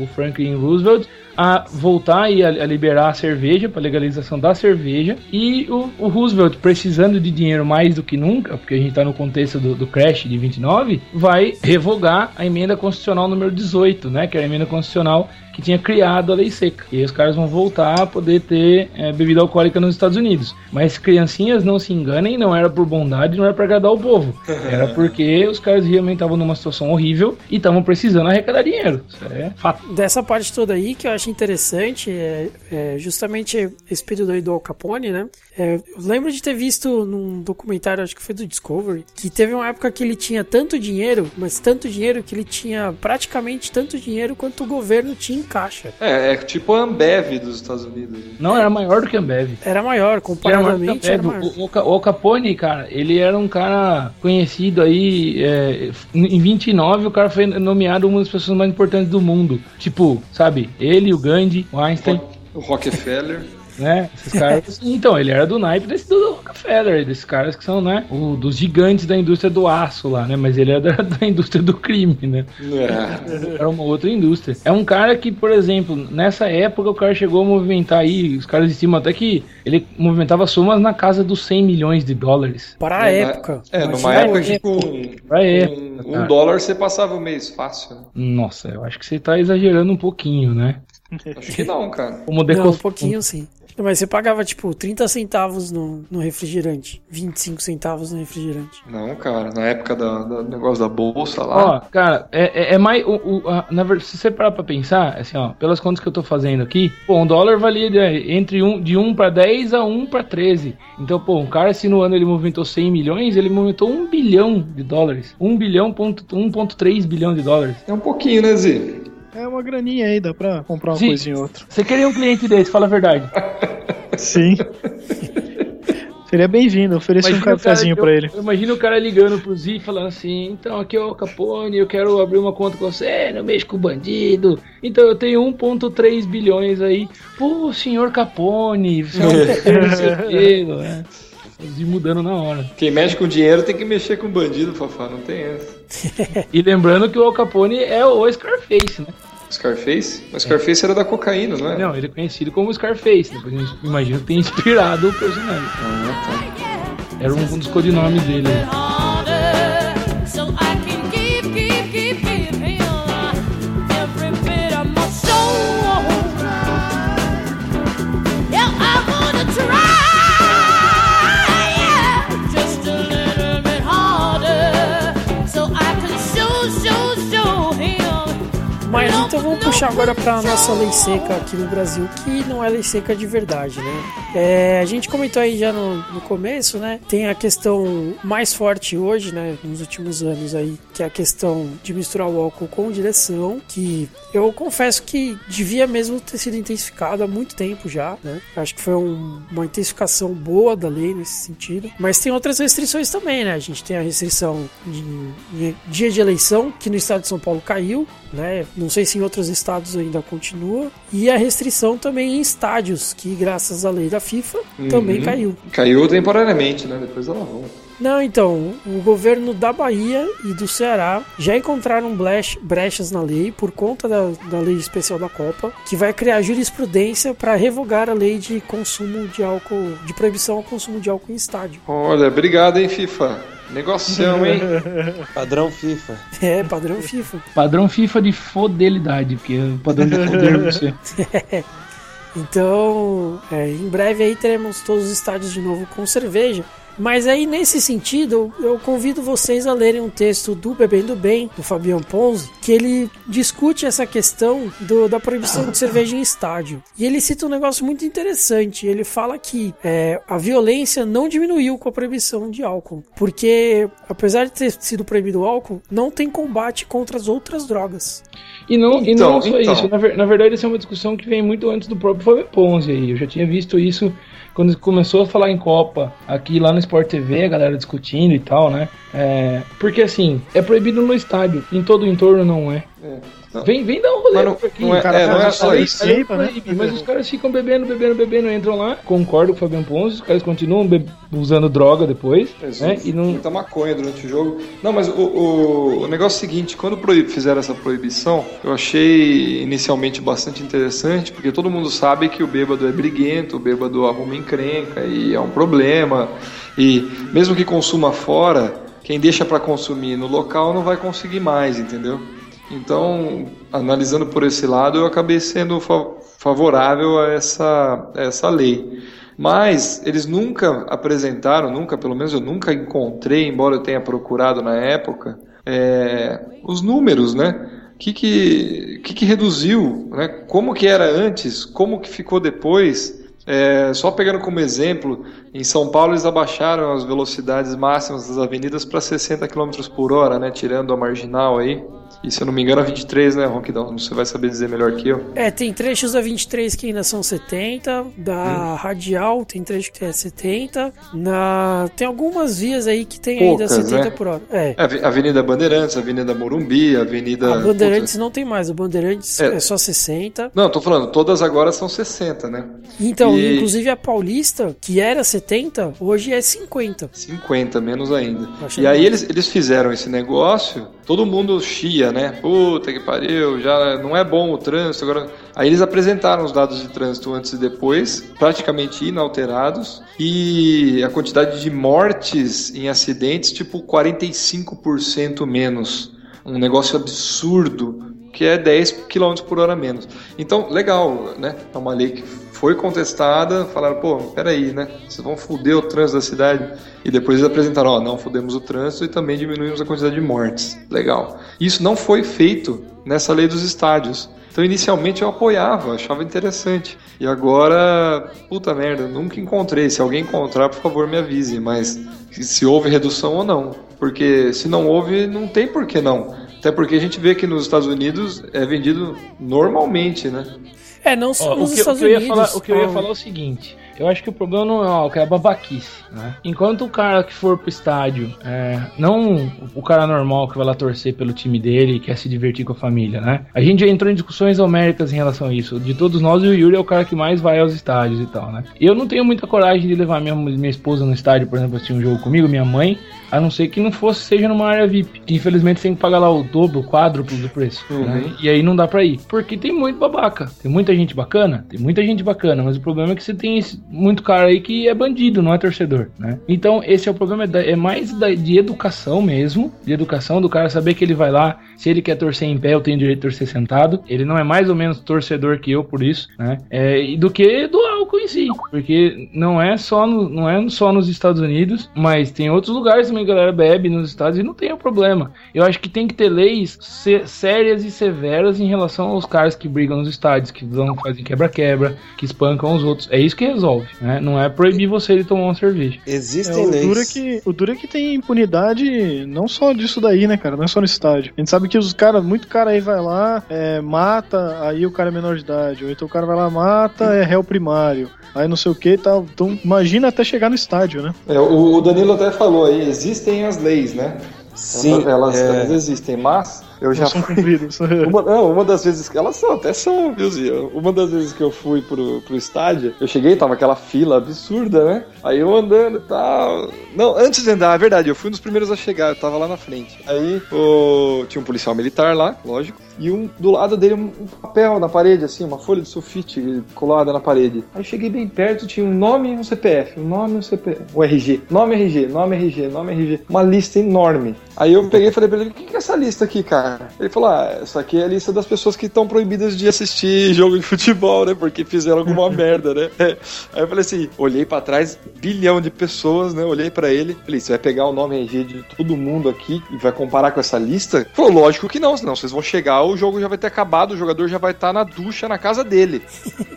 o Franklin Roosevelt a voltar e a, a liberar a cerveja, para legalização da cerveja, e o, o Roosevelt, precisando de dinheiro mais do que nunca, porque a gente está no contexto do, do crash de 29, vai revogar a emenda constitucional número 18, né, que era a emenda constitucional que tinha criado a lei seca. E aí os caras vão voltar a poder ter é, bebida alcoólica nos Estados Unidos. Mas criancinhas, não se enganem, não era por bondade, não era para agradar o povo. Era porque os caras realmente estavam numa situação horrível e estavam precisando arrecadar dinheiro. Isso é fato. Dessa parte toda aí que eu acho interessante é, é justamente esse período aí do Al Capone, né? É, eu lembro de ter visto num documentário, acho que foi do Discovery, que teve uma época que ele tinha tanto dinheiro, mas tanto dinheiro que ele tinha praticamente tanto dinheiro quanto o governo tinha em caixa. É, é tipo a Ambev dos Estados Unidos. né? Não, era maior do que a Ambev. Era maior, comparadamente era maior. O, o, Capone, cara, ele era um cara conhecido aí. é, em 29, o cara foi nomeado uma das pessoas mais importantes do mundo. Tipo, sabe, ele, o Gandhi, o Einstein. O Rockefeller. Né? Esses caras. então, ele era do naipe desse do Rockefeller, desses caras que são, né? O, dos gigantes da indústria do aço lá, né? Mas ele é da, da indústria do crime, né? É. Era uma outra indústria. É um cara que, por exemplo, nessa época o cara chegou a movimentar aí, os caras estimam até que ele movimentava somas na casa dos 100 milhões de dólares. Para a É, época. É, numa época com um cara. dólar você passava o mês fácil. né? Nossa, eu acho que você tá exagerando um pouquinho, né? Acho que não, cara. Como Não, deco- um pouquinho sim. Mas você pagava, tipo, 30 centavos no, no refrigerante, 25 centavos no refrigerante. Não, cara, na época da, da negócio da bolsa Ó, lá. cara, é, é- é mais. O, o- a- na verdade, se você parar pra pensar, assim, ó, pelas contas que eu tô fazendo aqui, pô, um dólar valia de- entre um, de 1 pra 10 a 1 pra 13. Então, pô, um cara, se no ano ele movimentou 100 milhões, ele movimentou 1 bilhão de dólares. 1 bilhão, ponto, 1,3 bilhão de dólares. É um pouquinho, né, Zi? É uma graninha aí, dá pra comprar uma Sim. coisinha ou outra. Você queria um cliente desse, fala a verdade. Sim. Seria bem-vindo, ofereci um cafezinho eu- ele. Imagina o cara ligando pro Z falando assim: então aqui é o Capone, eu quero abrir uma conta com você, não mexo com bandido. Então eu tenho 1,3 bilhões aí. Pô, senhor Capone, você é um certeiro, né? O Z mudando na hora. Quem mexe com dinheiro tem que mexer com bandido, Fafá, não tem essa. E lembrando que o Al Capone é o Scarface, né? Scarface? Mas Scarface era da cocaína, não é? Não, ele é conhecido como Scarface, depois a gente imagina que tem inspirado o personagem. Ah, Era um dos codinomes dele. Puxar agora pra nossa lei seca aqui no Brasil, que não é lei seca de verdade, né? É, a gente comentou aí já no, no começo, né? Tem a questão mais forte hoje, né? Nos últimos anos aí, que é a questão de misturar o álcool com direção, que eu confesso que devia mesmo ter sido intensificado há muito tempo já, né? Acho que foi um- uma intensificação boa da lei nesse sentido. Mas tem outras restrições também, né? A gente tem a restrição de, de dia de eleição, que no estado de São Paulo caiu, né? Não sei se em outros estados ainda continua. E a restrição também em estádios, que graças à lei da FIFA também caiu. Caiu temporariamente, né? Depois ela volta. Não, então, o governo da Bahia e do Ceará já encontraram brechas na lei por conta da, da lei especial da Copa, que vai criar jurisprudência para revogar a lei de consumo de álcool, de proibição ao consumo de álcool em estádio. Olha, obrigado, hein, FIFA. Negocião, hein? Padrão FIFA. É, padrão FIFA. Padrão FIFA de fidelidade, porque é o padrão de poder você. Então, é, em breve aí teremos todos os estádios de novo com cerveja. Mas aí, nesse sentido, eu convido vocês a lerem um texto do Bebendo Bem, do Fabian Ponzi, que ele discute essa questão do- da proibição de cerveja em estádio. E ele cita um negócio muito interessante. Ele fala que é, a violência não diminuiu com a proibição de álcool. Porque, apesar de ter sido proibido o álcool, não tem combate contra as outras drogas. E não, e Então, não só então. isso, na, ver- na verdade essa é uma discussão que vem muito antes do próprio Fábio Ponzi aí. Eu já tinha visto isso quando começou a falar em Copa, aqui lá no Sport TV, a galera discutindo e tal, né? É, porque assim, é proibido no estádio, em todo o entorno não é. Não. Vem, vem dar um rolê não- aqui. não é- cara. é, não é Mas só isso. a lei Escape, né? proíbe, Mas os caras ficam bebendo, bebendo, bebendo, entram lá. Concordo com o Fabiano Ponzi, os caras continuam usando droga depois, né? E não, Muita maconha durante o jogo. Não, mas o, o, o negócio é o seguinte, quando proib- fizeram essa proibição, eu achei inicialmente bastante interessante, porque todo mundo sabe que o bêbado é briguento, o bêbado arruma encrenca e é um problema. E mesmo que consuma fora, quem deixa para consumir no local não vai conseguir mais, entendeu? Então, analisando por esse lado, eu acabei sendo fa- favorável a essa, a essa lei. Mas eles nunca apresentaram, nunca, pelo menos eu nunca encontrei, embora eu tenha procurado na época, é, os números, né? O que que, que que reduziu, né? Como que era antes, como que ficou depois. É, só pegando como exemplo, em São Paulo eles abaixaram as velocidades máximas das avenidas para 60 km por hora, né? Tirando a marginal aí. E se eu não me engano, a 23, né, Ronquidão? Você vai saber dizer melhor que eu. É, tem trechos da 23 que ainda são 70, da Radial tem trecho que é 70, na... tem algumas vias aí que tem ainda Poucas, 70 né? por hora. É. É, Ave- Avenida Bandeirantes, Avenida Morumbi, Avenida. A Bandeirantes não tem mais, a Bandeirantes É. é, só 60. Não, tô falando, todas agora são 60, né? Então, E- inclusive a Paulista, que era 70, hoje é 50. 50, menos ainda. Achei E aí bom. eles, eles fizeram esse negócio, todo mundo chia, né? Puta que pariu, já não é bom o trânsito. Agora... Aí eles apresentaram os dados de trânsito antes e depois, praticamente inalterados, e a quantidade de mortes em acidentes, tipo 45% menos. Um negócio absurdo, que é 10 km por hora menos. Então, legal, né? É uma lei que foi contestada, falaram, pô, peraí, né? Vocês vão foder o trânsito da cidade. E depois eles apresentaram, ó, não fudemos o trânsito e também diminuímos a quantidade de mortes. Legal. Isso não foi feito nessa lei dos estádios. Então, inicialmente eu apoiava, achava interessante. E agora, puta merda, nunca encontrei. Se alguém encontrar, por favor, me avise. Mas se houve redução ou não. Porque se não houve, não tem por que não. Até porque a gente vê que nos Estados Unidos é vendido normalmente, né? É, não só Ó, o, nos que, o Estados que eu ia Unidos. falar, o que eu ia falar é o seguinte. Eu acho que o problema não é álcool, é a babaquice, né? Enquanto o cara que for pro estádio, é, não o cara normal que vai lá torcer pelo time dele e quer se divertir com a família, né? A gente já entrou em discussões homéricas em relação a isso. De todos nós, o Yuri é o cara que mais vai aos estádios e tal, né? Eu não tenho muita coragem de levar minha, minha esposa no estádio, por exemplo, assistir um jogo comigo, minha mãe, a não ser que não fosse, seja numa área VIP. Que infelizmente você tem que pagar lá o dobro, o quádruplo do preço. né? E aí não dá pra ir. Porque tem muito babaca. Tem muita gente bacana? Tem muita gente bacana, mas o problema é que você tem esse- muito cara aí que é bandido, não é torcedor, né? Então esse é o problema, é, da- é mais da- de educação mesmo, de educação do cara saber que ele vai lá, se ele quer torcer em pé, eu tenho direito de torcer sentado. Ele não é mais ou menos torcedor que eu por isso, né? É, e do que do álcool em si, porque não é só no, não é só nos Estados Unidos, mas tem outros lugares também a galera bebe nos estados e não tem o problema. Eu acho que tem que ter leis sé- sérias e severas em relação aos caras que brigam nos estádios, que vão fazem quebra-quebra, que espancam os outros. É isso que resolve, né? Não é proibir você de tomar uma cerveja. É, Existem o, leis. duro é que, o duro é que tem impunidade não só disso daí, né, cara? Não é só no estádio. A gente sabe que os caras, muito cara aí vai lá, é, mata, aí o cara é menor de idade. Ou então o cara vai lá, mata, é réu primário. Aí não sei o que e tal. Então imagina até chegar no estádio, né? É, o, o Danilo até falou aí, existem as leis, né? Sim, elas, é. elas existem, mas eu já Não são fui- cumpridos. Uma, não, uma das vezes que elas são, até são, viu, Zia? Uma das vezes que eu fui pro, pro estádio, eu cheguei, tava aquela fila absurda, né? Aí eu andando e tal. Não, antes de andar, é verdade, eu fui um dos primeiros a chegar, eu tava lá na frente. Aí o, tinha um policial militar lá, lógico, e um do lado dele um, um papel na parede, assim, uma folha de sulfite colada na parede. Aí eu cheguei bem perto, tinha um nome e um CPF, um nome e um CPF, um RG, nome RG, nome RG, nome RG, uma lista enorme. Aí eu peguei e falei pra ele, o que que é essa lista aqui, cara? Ele falou, ah, essa aqui é a lista das pessoas que estão proibidas de assistir jogo de futebol, né? Porque fizeram alguma merda, né? Aí eu falei assim, olhei pra trás, bilhão de pessoas, né? Olhei pra ele, falei, você vai pegar o nome RG de todo mundo aqui e vai comparar com essa lista? Ele falou, lógico que não, senão vocês vão chegar, o jogo já vai ter acabado, o jogador já vai estar na ducha na casa dele.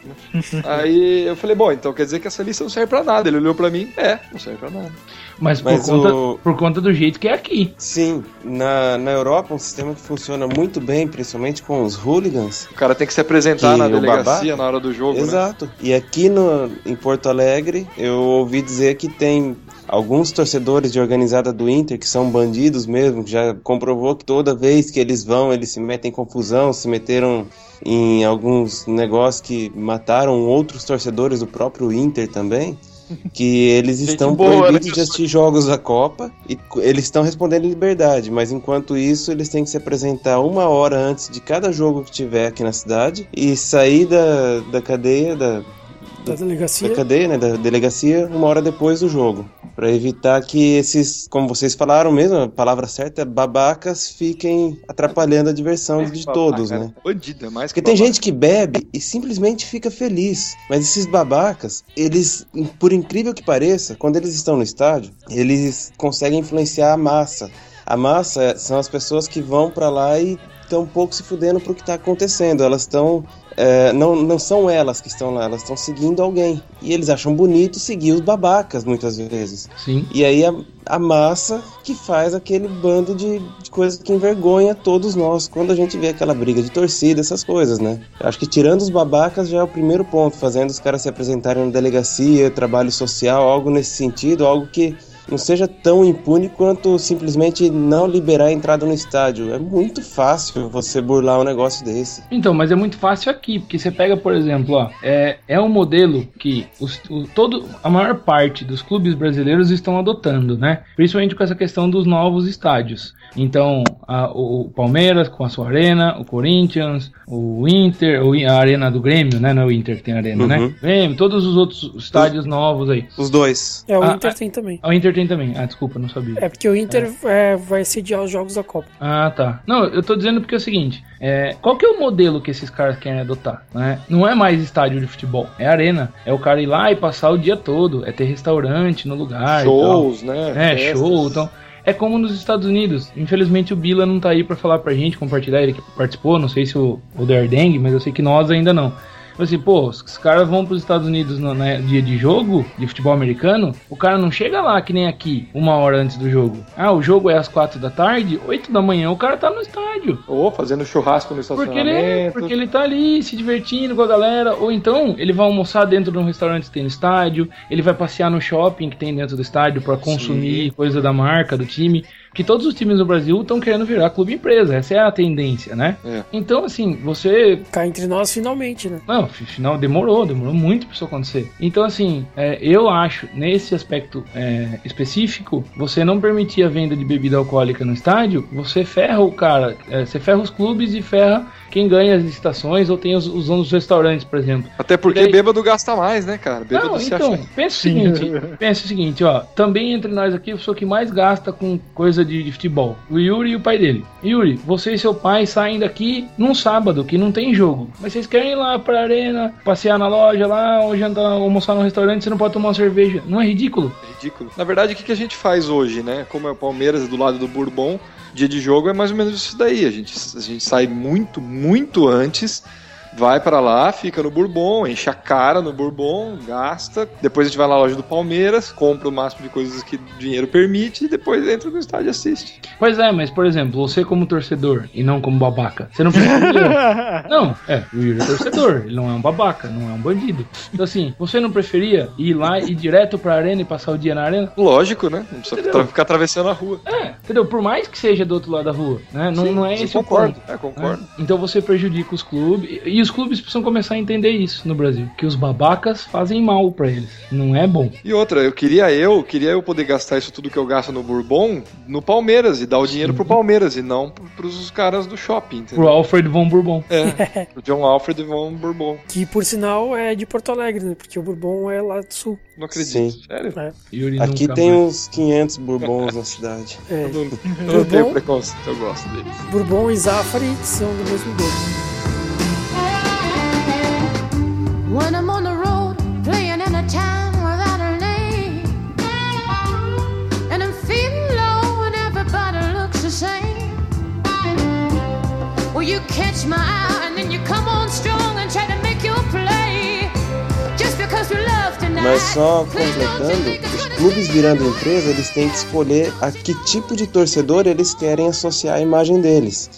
Aí eu falei, bom, então quer dizer que essa lista não serve pra nada. Ele olhou pra mim, é, não serve pra nada. Mas, Mas por, conta, o- por conta do jeito que é aqui. Sim, na, na Europa um sistema que funciona muito bem, principalmente com os hooligans. O cara tem que se apresentar Que na delegacia na hora do jogo, né? Exato. E aqui no, em Porto Alegre, eu ouvi dizer que tem alguns torcedores de organizada do Inter que são bandidos mesmo, que já comprovou que toda vez que eles vão, eles se metem em confusão, se meteram em alguns negócios que mataram outros torcedores do próprio Inter também. Que eles Gente estão boa, né? proibidos de assistir jogos da Copa e eles estão respondendo em liberdade, mas enquanto isso eles têm que se apresentar uma hora antes de cada jogo que tiver aqui na cidade e sair da, da cadeia, da, Da delegacia. da cadeia, né, da delegacia, uma hora depois do jogo. Pra evitar que esses, como vocês falaram mesmo, a palavra certa é babacas fiquem atrapalhando a diversão de todos, né? Bandido, é mais Porque que tem babaca. gente que bebe e simplesmente fica feliz. Mas esses babacas, eles, por incrível que pareça, quando eles estão no estádio, eles conseguem influenciar a massa. A massa são as pessoas que vão pra lá e estão um pouco se fudendo pro que tá acontecendo. Elas estão. É, não, não são elas que estão lá, elas estão seguindo alguém. E eles acham bonito seguir os babacas muitas vezes. Sim. E aí a, a massa que faz aquele bando de, de coisas que envergonha todos nós quando a gente vê aquela briga de torcida, essas coisas, né? Eu acho que tirando os babacas já é o primeiro ponto, fazendo os caras se apresentarem na delegacia, trabalho social, algo nesse sentido, algo que não seja tão impune quanto simplesmente não liberar a entrada no estádio. É muito fácil você burlar um negócio desse. Então, mas é muito fácil aqui, porque você pega, por exemplo, ó, é, é um modelo que os, o, todo, a maior parte dos clubes brasileiros estão adotando, né? Principalmente com essa questão dos novos estádios. Então, a- o, Palmeiras com a sua arena, o Corinthians, o Inter, o, a arena do Grêmio, né? Não é o Inter que tem arena, Uhum. né? Grêmio, todos os outros estádios novos aí. Os dois. É, o Inter tem também. O Inter tem tem também. Ah, desculpa, não sabia. É porque o Inter é, vai sediar os jogos da Copa. Ah, tá. Não, eu tô dizendo porque é o seguinte: é, qual que é o modelo que esses caras querem adotar? Né? Não é mais estádio de futebol, é arena. É o cara ir lá e passar o dia todo, é ter restaurante no lugar. e tal. Shows, né? É, Festas. show. Então, é como nos Estados Unidos. Infelizmente o Bila não tá aí pra falar pra gente, compartilhar, ele que participou, não sei se o, o Derdeng, mas eu sei que nós ainda não. Assim, pô, os os caras vão pros Estados Unidos no né, dia de jogo, de futebol americano, o cara não chega lá que nem aqui, uma hora antes do jogo. Ah, o jogo é às quatro da tarde, oito da manhã, o cara tá no estádio. Ou fazendo churrasco no Porque estacionamento. ele, porque ele tá ali se divertindo com a galera. Ou então ele vai almoçar dentro de um restaurante que tem no estádio. Ele vai passear no shopping que tem dentro do estádio pra consumir coisa da marca, do time. Que todos os times no Brasil estão querendo virar clube empresa. Essa é a tendência, né? É. Então, assim, você Cá entre nós, finalmente, né? não, fi- final demorou, demorou muito pra isso acontecer. Então, assim, é, eu acho, nesse aspecto é, específico, você não permitir a venda de bebida alcoólica no estádio, você ferra o cara, é, você ferra os clubes e ferra quem ganha as licitações ou tem os, os donos dos restaurantes, por exemplo. Até porque E daí- bêbado gasta mais, né, cara? Bêbado Não, se então, acha. pensa o seguinte, pensa o seguinte, ó, também entre nós aqui, eu sou o que mais gasta com coisa de, de futebol, o Yuri e o pai dele. Yuri, você e seu pai saem daqui num sábado, que não tem jogo, mas vocês querem ir lá pra arena, passear na loja lá, ou jantar, almoçar no restaurante, você não pode tomar uma cerveja, não é ridículo? Ridículo. Na verdade, o que que a gente faz hoje, né? Como é o Palmeiras do lado do Bourbon, dia de jogo é mais ou menos isso daí. A gente, a gente sai muito, muito antes, vai pra lá, fica no Bourbon, enche a cara no Bourbon, gasta. Depois a gente vai na loja do Palmeiras, compra o máximo de coisas que o dinheiro permite e depois entra no estádio e assiste. Pois é, mas por exemplo, você como torcedor e não como babaca, você não preferia. não, é, o Yuri é torcedor, ele não é um babaca, não é um bandido. Então assim, você não preferia ir lá e ir direto pra arena e passar o dia na arena? Lógico, né? Não precisa Entendeu? ficar atravessando a rua. É, entendeu? Por mais que seja do outro lado da rua, né? Não, Sim, não é esse o concordo. ponto. É, né? concordo. Então você prejudica os clubes e, e os clubes precisam começar a entender isso no Brasil, que os babacas fazem mal pra eles, não é bom. E outra, eu queria eu, queria eu poder gastar isso tudo que eu gasto no Bourbon no Palmeiras e dar o dinheiro pro Palmeiras e não pro- pros caras do shopping, Pro entendeu? Alfred von Bourbon. É, pro John Alfred von Bourbon. Que por sinal é de Porto Alegre, né? Porque o Bourbon é lá do sul. Não acredito. Sim. Sério? Yuri Aqui tem mais. uns 500 bourbons na cidade. É. Eu não, eu não tenho Bourbon? preconceito, eu gosto deles. Bourbon e Zafari são do mesmo dono. When I'm on the road, playing in a town without a name. And I'm feeling low, and everybody looks the same. Well, you catch my eye, and then you come on strong and try to make your play. Just because we love tonight. Mas só completando, os clubes virando empresa, eles têm que escolher a que tipo de torcedor eles querem associar a imagem deles.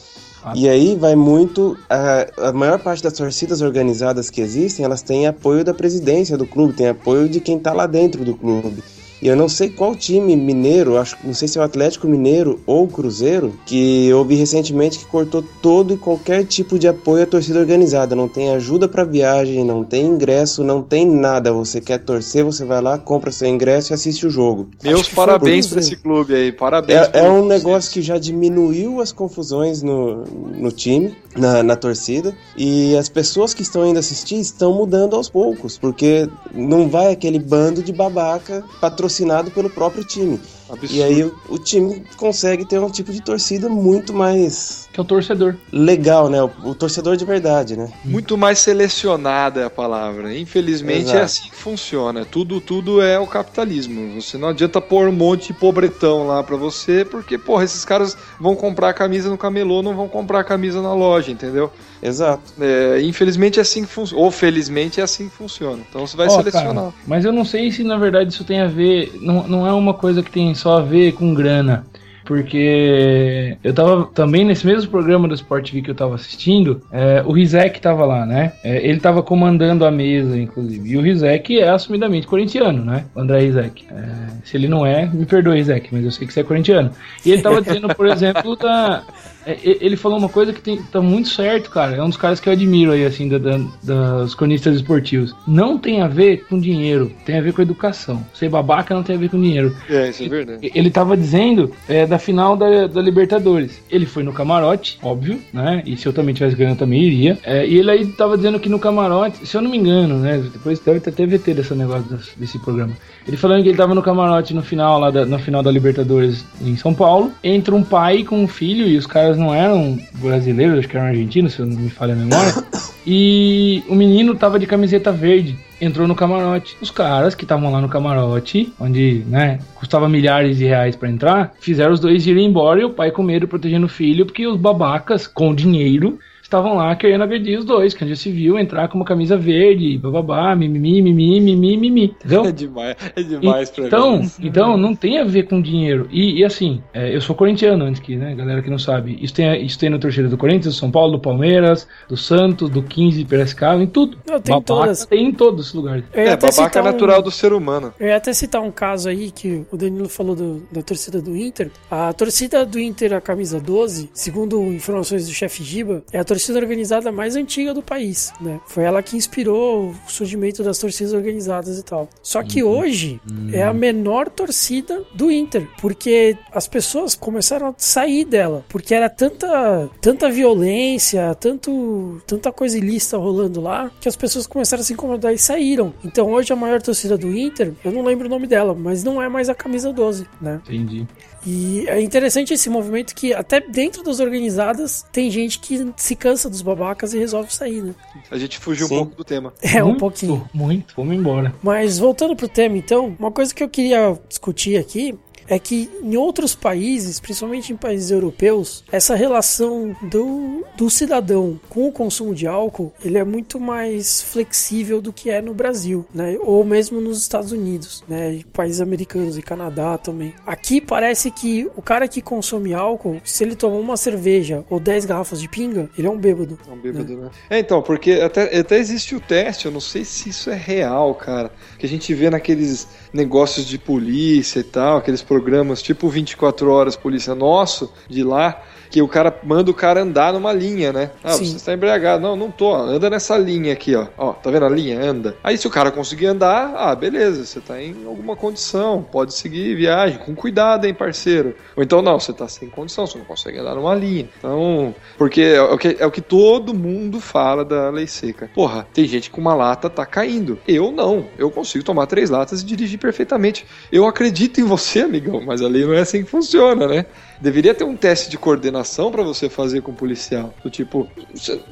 E aí vai muito. A, a maior parte das torcidas organizadas que existem, elas têm apoio da presidência do clube, tem apoio de quem tá lá dentro do clube. E eu não sei qual time mineiro, acho, não sei se é o Atlético Mineiro ou o Cruzeiro, que eu vi recentemente que cortou todo e qualquer tipo de apoio à torcida organizada. Não tem ajuda para viagem, não tem ingresso, não tem nada. Você quer torcer, você vai lá, compra seu ingresso e assiste o jogo. Meus parabéns isso. esse clube aí, parabéns. É, é um negócio que já diminuiu as confusões no, no time, na, na torcida, e as pessoas que estão indo assistir estão mudando aos poucos, porque não vai aquele bando de babaca patrocinado pelo próprio time. Absurdo. E aí o, time consegue ter um tipo de torcida muito mais Que é o torcedor. legal, né? O, o torcedor de verdade, né? Muito mais selecionada é a palavra. Infelizmente Exato. é assim que funciona. Tudo, tudo é o capitalismo. Você não adianta pôr um monte de pobretão lá pra você, porque, porra, esses caras vão comprar a camisa no camelô, não vão comprar a camisa na loja, entendeu? Exato. É, infelizmente é assim que funciona. Ou felizmente é assim que funciona. Então você vai Ó, selecionar. cara, mas eu não sei se na verdade isso tem a ver. Não, não é uma coisa que tem só a ver com grana. Porque eu tava também nesse mesmo programa do Sport TV que eu tava assistindo, é, o Rizek tava lá, né? É, ele tava comandando a mesa, inclusive. E o Rizek é assumidamente corintiano, né? O André Rizek. É, se ele não é, me perdoe, Rizek, mas eu sei que você é corintiano. E ele tava dizendo, por exemplo, da. É, ele falou uma coisa que tem, tá muito certo, cara. É um dos caras que eu admiro aí, assim, da, da- das cronistas esportivos. Não tem a ver com dinheiro, tem a ver com educação. Ser babaca não tem a ver com dinheiro. É, isso é verdade. Ele tava dizendo é, da final da, da Libertadores. Ele foi no camarote, óbvio, né? E se eu também tivesse ganho, eu também iria. É, e ele aí tava dizendo que no camarote, se eu não me engano, né? Depois deve ter até VT desse negócio desse programa. Ele falando que ele tava no camarote no final lá da, no final da Libertadores em São Paulo. Entra um pai com um filho e os caras não eram brasileiros, acho que eram argentinos, se eu não me falha a memória. E o menino tava de camiseta verde. Entrou no camarote. Os caras que estavam lá no camarote, onde, né, custava milhares de reais pra entrar, fizeram os dois irem embora e o pai com medo protegendo o filho, porque os babacas com dinheiro estavam lá querendo agredir os dois, que a gente se viu entrar com uma camisa verde, bababá, mimimi, mimimi, mimimi, mimimi, entendeu? É demais, é demais pra Então, mim. então não tem a ver com dinheiro. E, e assim, é, eu sou corintiano antes que, né, galera que não sabe. Isso tem, isso tem na torcida do Corinthians, do São Paulo, do Palmeiras, do Santos, do 15 de Piracicaba, em tudo. Não, tem Babaca todas. Tem em todos os lugares. É, até babaca é um- natural do ser humano. Eu ia até citar um caso aí que o Danilo falou do- da torcida do Inter. A torcida do Inter, a camisa 12, segundo informações do chefe Giba, é a torcida organizada mais antiga do país, né? Foi ela que inspirou o surgimento das torcidas organizadas e tal. Só que hoje é a menor torcida do Inter, porque as pessoas começaram a sair dela, porque era tanta tanta violência, tanto tanta coisa ilícita rolando lá, que as pessoas começaram a se incomodar e saíram. Então hoje a maior torcida do Inter, eu não lembro o nome dela, mas não é mais a camisa 12, né? Entendi. E é interessante esse movimento que até dentro das organizadas tem gente que se cansa dos babacas e resolve sair, né? A gente fugiu Sim. um pouco do tema. É um Muito, pouquinho. Muito. Vamos embora. Mas voltando pro tema, então, uma coisa que eu queria discutir aqui é que em outros países, principalmente em países europeus, essa relação do, do cidadão com o consumo de álcool, ele é muito mais flexível do que é no Brasil, né? Ou mesmo nos Estados Unidos, né? E países americanos e Canadá também. Aqui parece que o cara que consome álcool, se ele tomar uma cerveja ou 10 garrafas de pinga, ele é um bêbado. É um bêbado, né? É, então, porque até, até existe o teste, eu não sei se isso é real, cara. Que a gente vê naqueles negócios de polícia e tal, aqueles programas tipo 24 horas polícia nosso, de lá, que o cara manda o cara andar numa linha, né? Ah, Sim. você está embriagado. Não, não tô. Anda nessa linha aqui, ó. Ó, tá vendo a linha? Anda. Aí se o cara conseguir andar, ah, beleza, você tá em alguma condição, pode seguir viagem, com cuidado, hein, parceiro. Ou então, não, você tá sem condição, você não consegue andar numa linha. Então, porque é o que, é o que todo mundo fala da lei seca. Porra, tem gente com uma lata tá caindo. Eu não. Eu consigo tomar três latas e dirigir perfeitamente. Eu acredito em você, amigão, mas a lei não é assim que funciona, né? Deveria ter um teste de coordenação pra você fazer com o policial. Do tipo,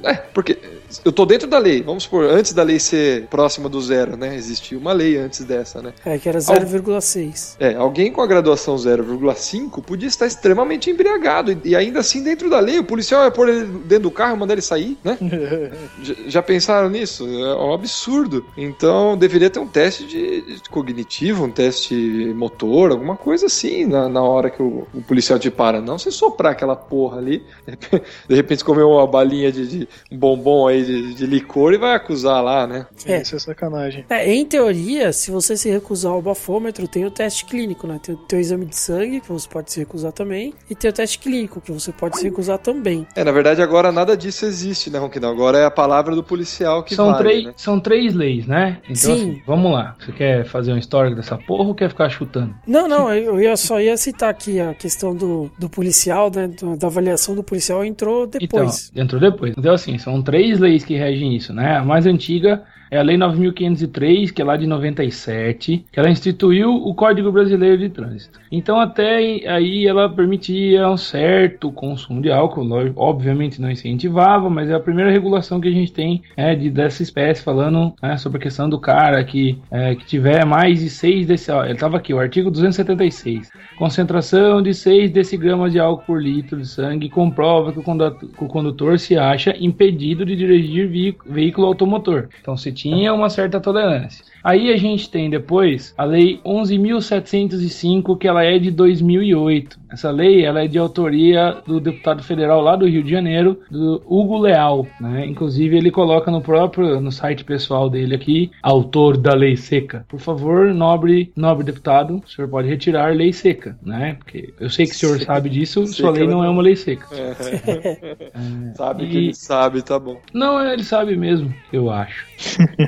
é, porque eu tô dentro da lei. Vamos supor, antes da lei ser próxima do zero, né? Existia uma lei antes dessa, né? É, que era 0,6. É, alguém com a graduação 0,5 podia estar extremamente embriagado e, e ainda assim dentro da lei. O policial ia pôr ele dentro do carro e mandar ele sair, né? já, já pensaram nisso? É um absurdo. Então deveria ter um teste de, de cognitivo, um teste motor, alguma coisa assim na, na hora que o, o policial te para. Não você soprar aquela porra ali, de repente comer uma balinha de, de bombom aí de, de licor e vai acusar lá, né? É. Isso é sacanagem. É, em teoria, se você se recusar ao bafômetro, tem o teste clínico, né? Tem o teu exame de sangue, que você pode se recusar também, e tem o teste clínico, que você pode se recusar também. É, na verdade agora nada disso existe, né, Ronquidão? Agora é a palavra do policial que São, vale, três, né? são três leis, né? Então, Sim. assim, vamos lá. Você quer fazer um histórico dessa porra ou quer ficar chutando? Não, não, eu ia, só ia citar aqui a questão do, do policial, né? do- Da avaliação do policial entrou depois. Então, entrou depois. Então, assim, são três leis que regem isso, né? A mais antiga é a Lei 9.503, que é lá de 97, que ela instituiu o Código Brasileiro de Trânsito. Então, até aí, ela permitia um certo consumo de álcool, obviamente não incentivava, mas é a primeira regulação que a gente tem é, de, dessa espécie, falando né, sobre a questão do cara que, é, que tiver mais de 6 desse, ele estava aqui, o artigo 276, concentração de 6 decigramas de álcool por litro de sangue comprova que o condutor, que o condutor se acha impedido de dirigir veículo automotor. Então se tinha uma certa tolerância. Aí a gente tem depois a lei 11.705, que ela é de 2008. Essa lei ela é de autoria do deputado federal lá do Rio de Janeiro, do Hugo Leal. Né? Inclusive ele coloca no próprio no site pessoal dele aqui, autor da lei seca. Por favor, nobre nobre deputado, o senhor pode retirar lei seca, né? Porque eu sei que o senhor sabe disso, sua Seca lei não é uma lei seca. Sabe E- que ele sabe, tá bom. Não, ele sabe mesmo, eu acho.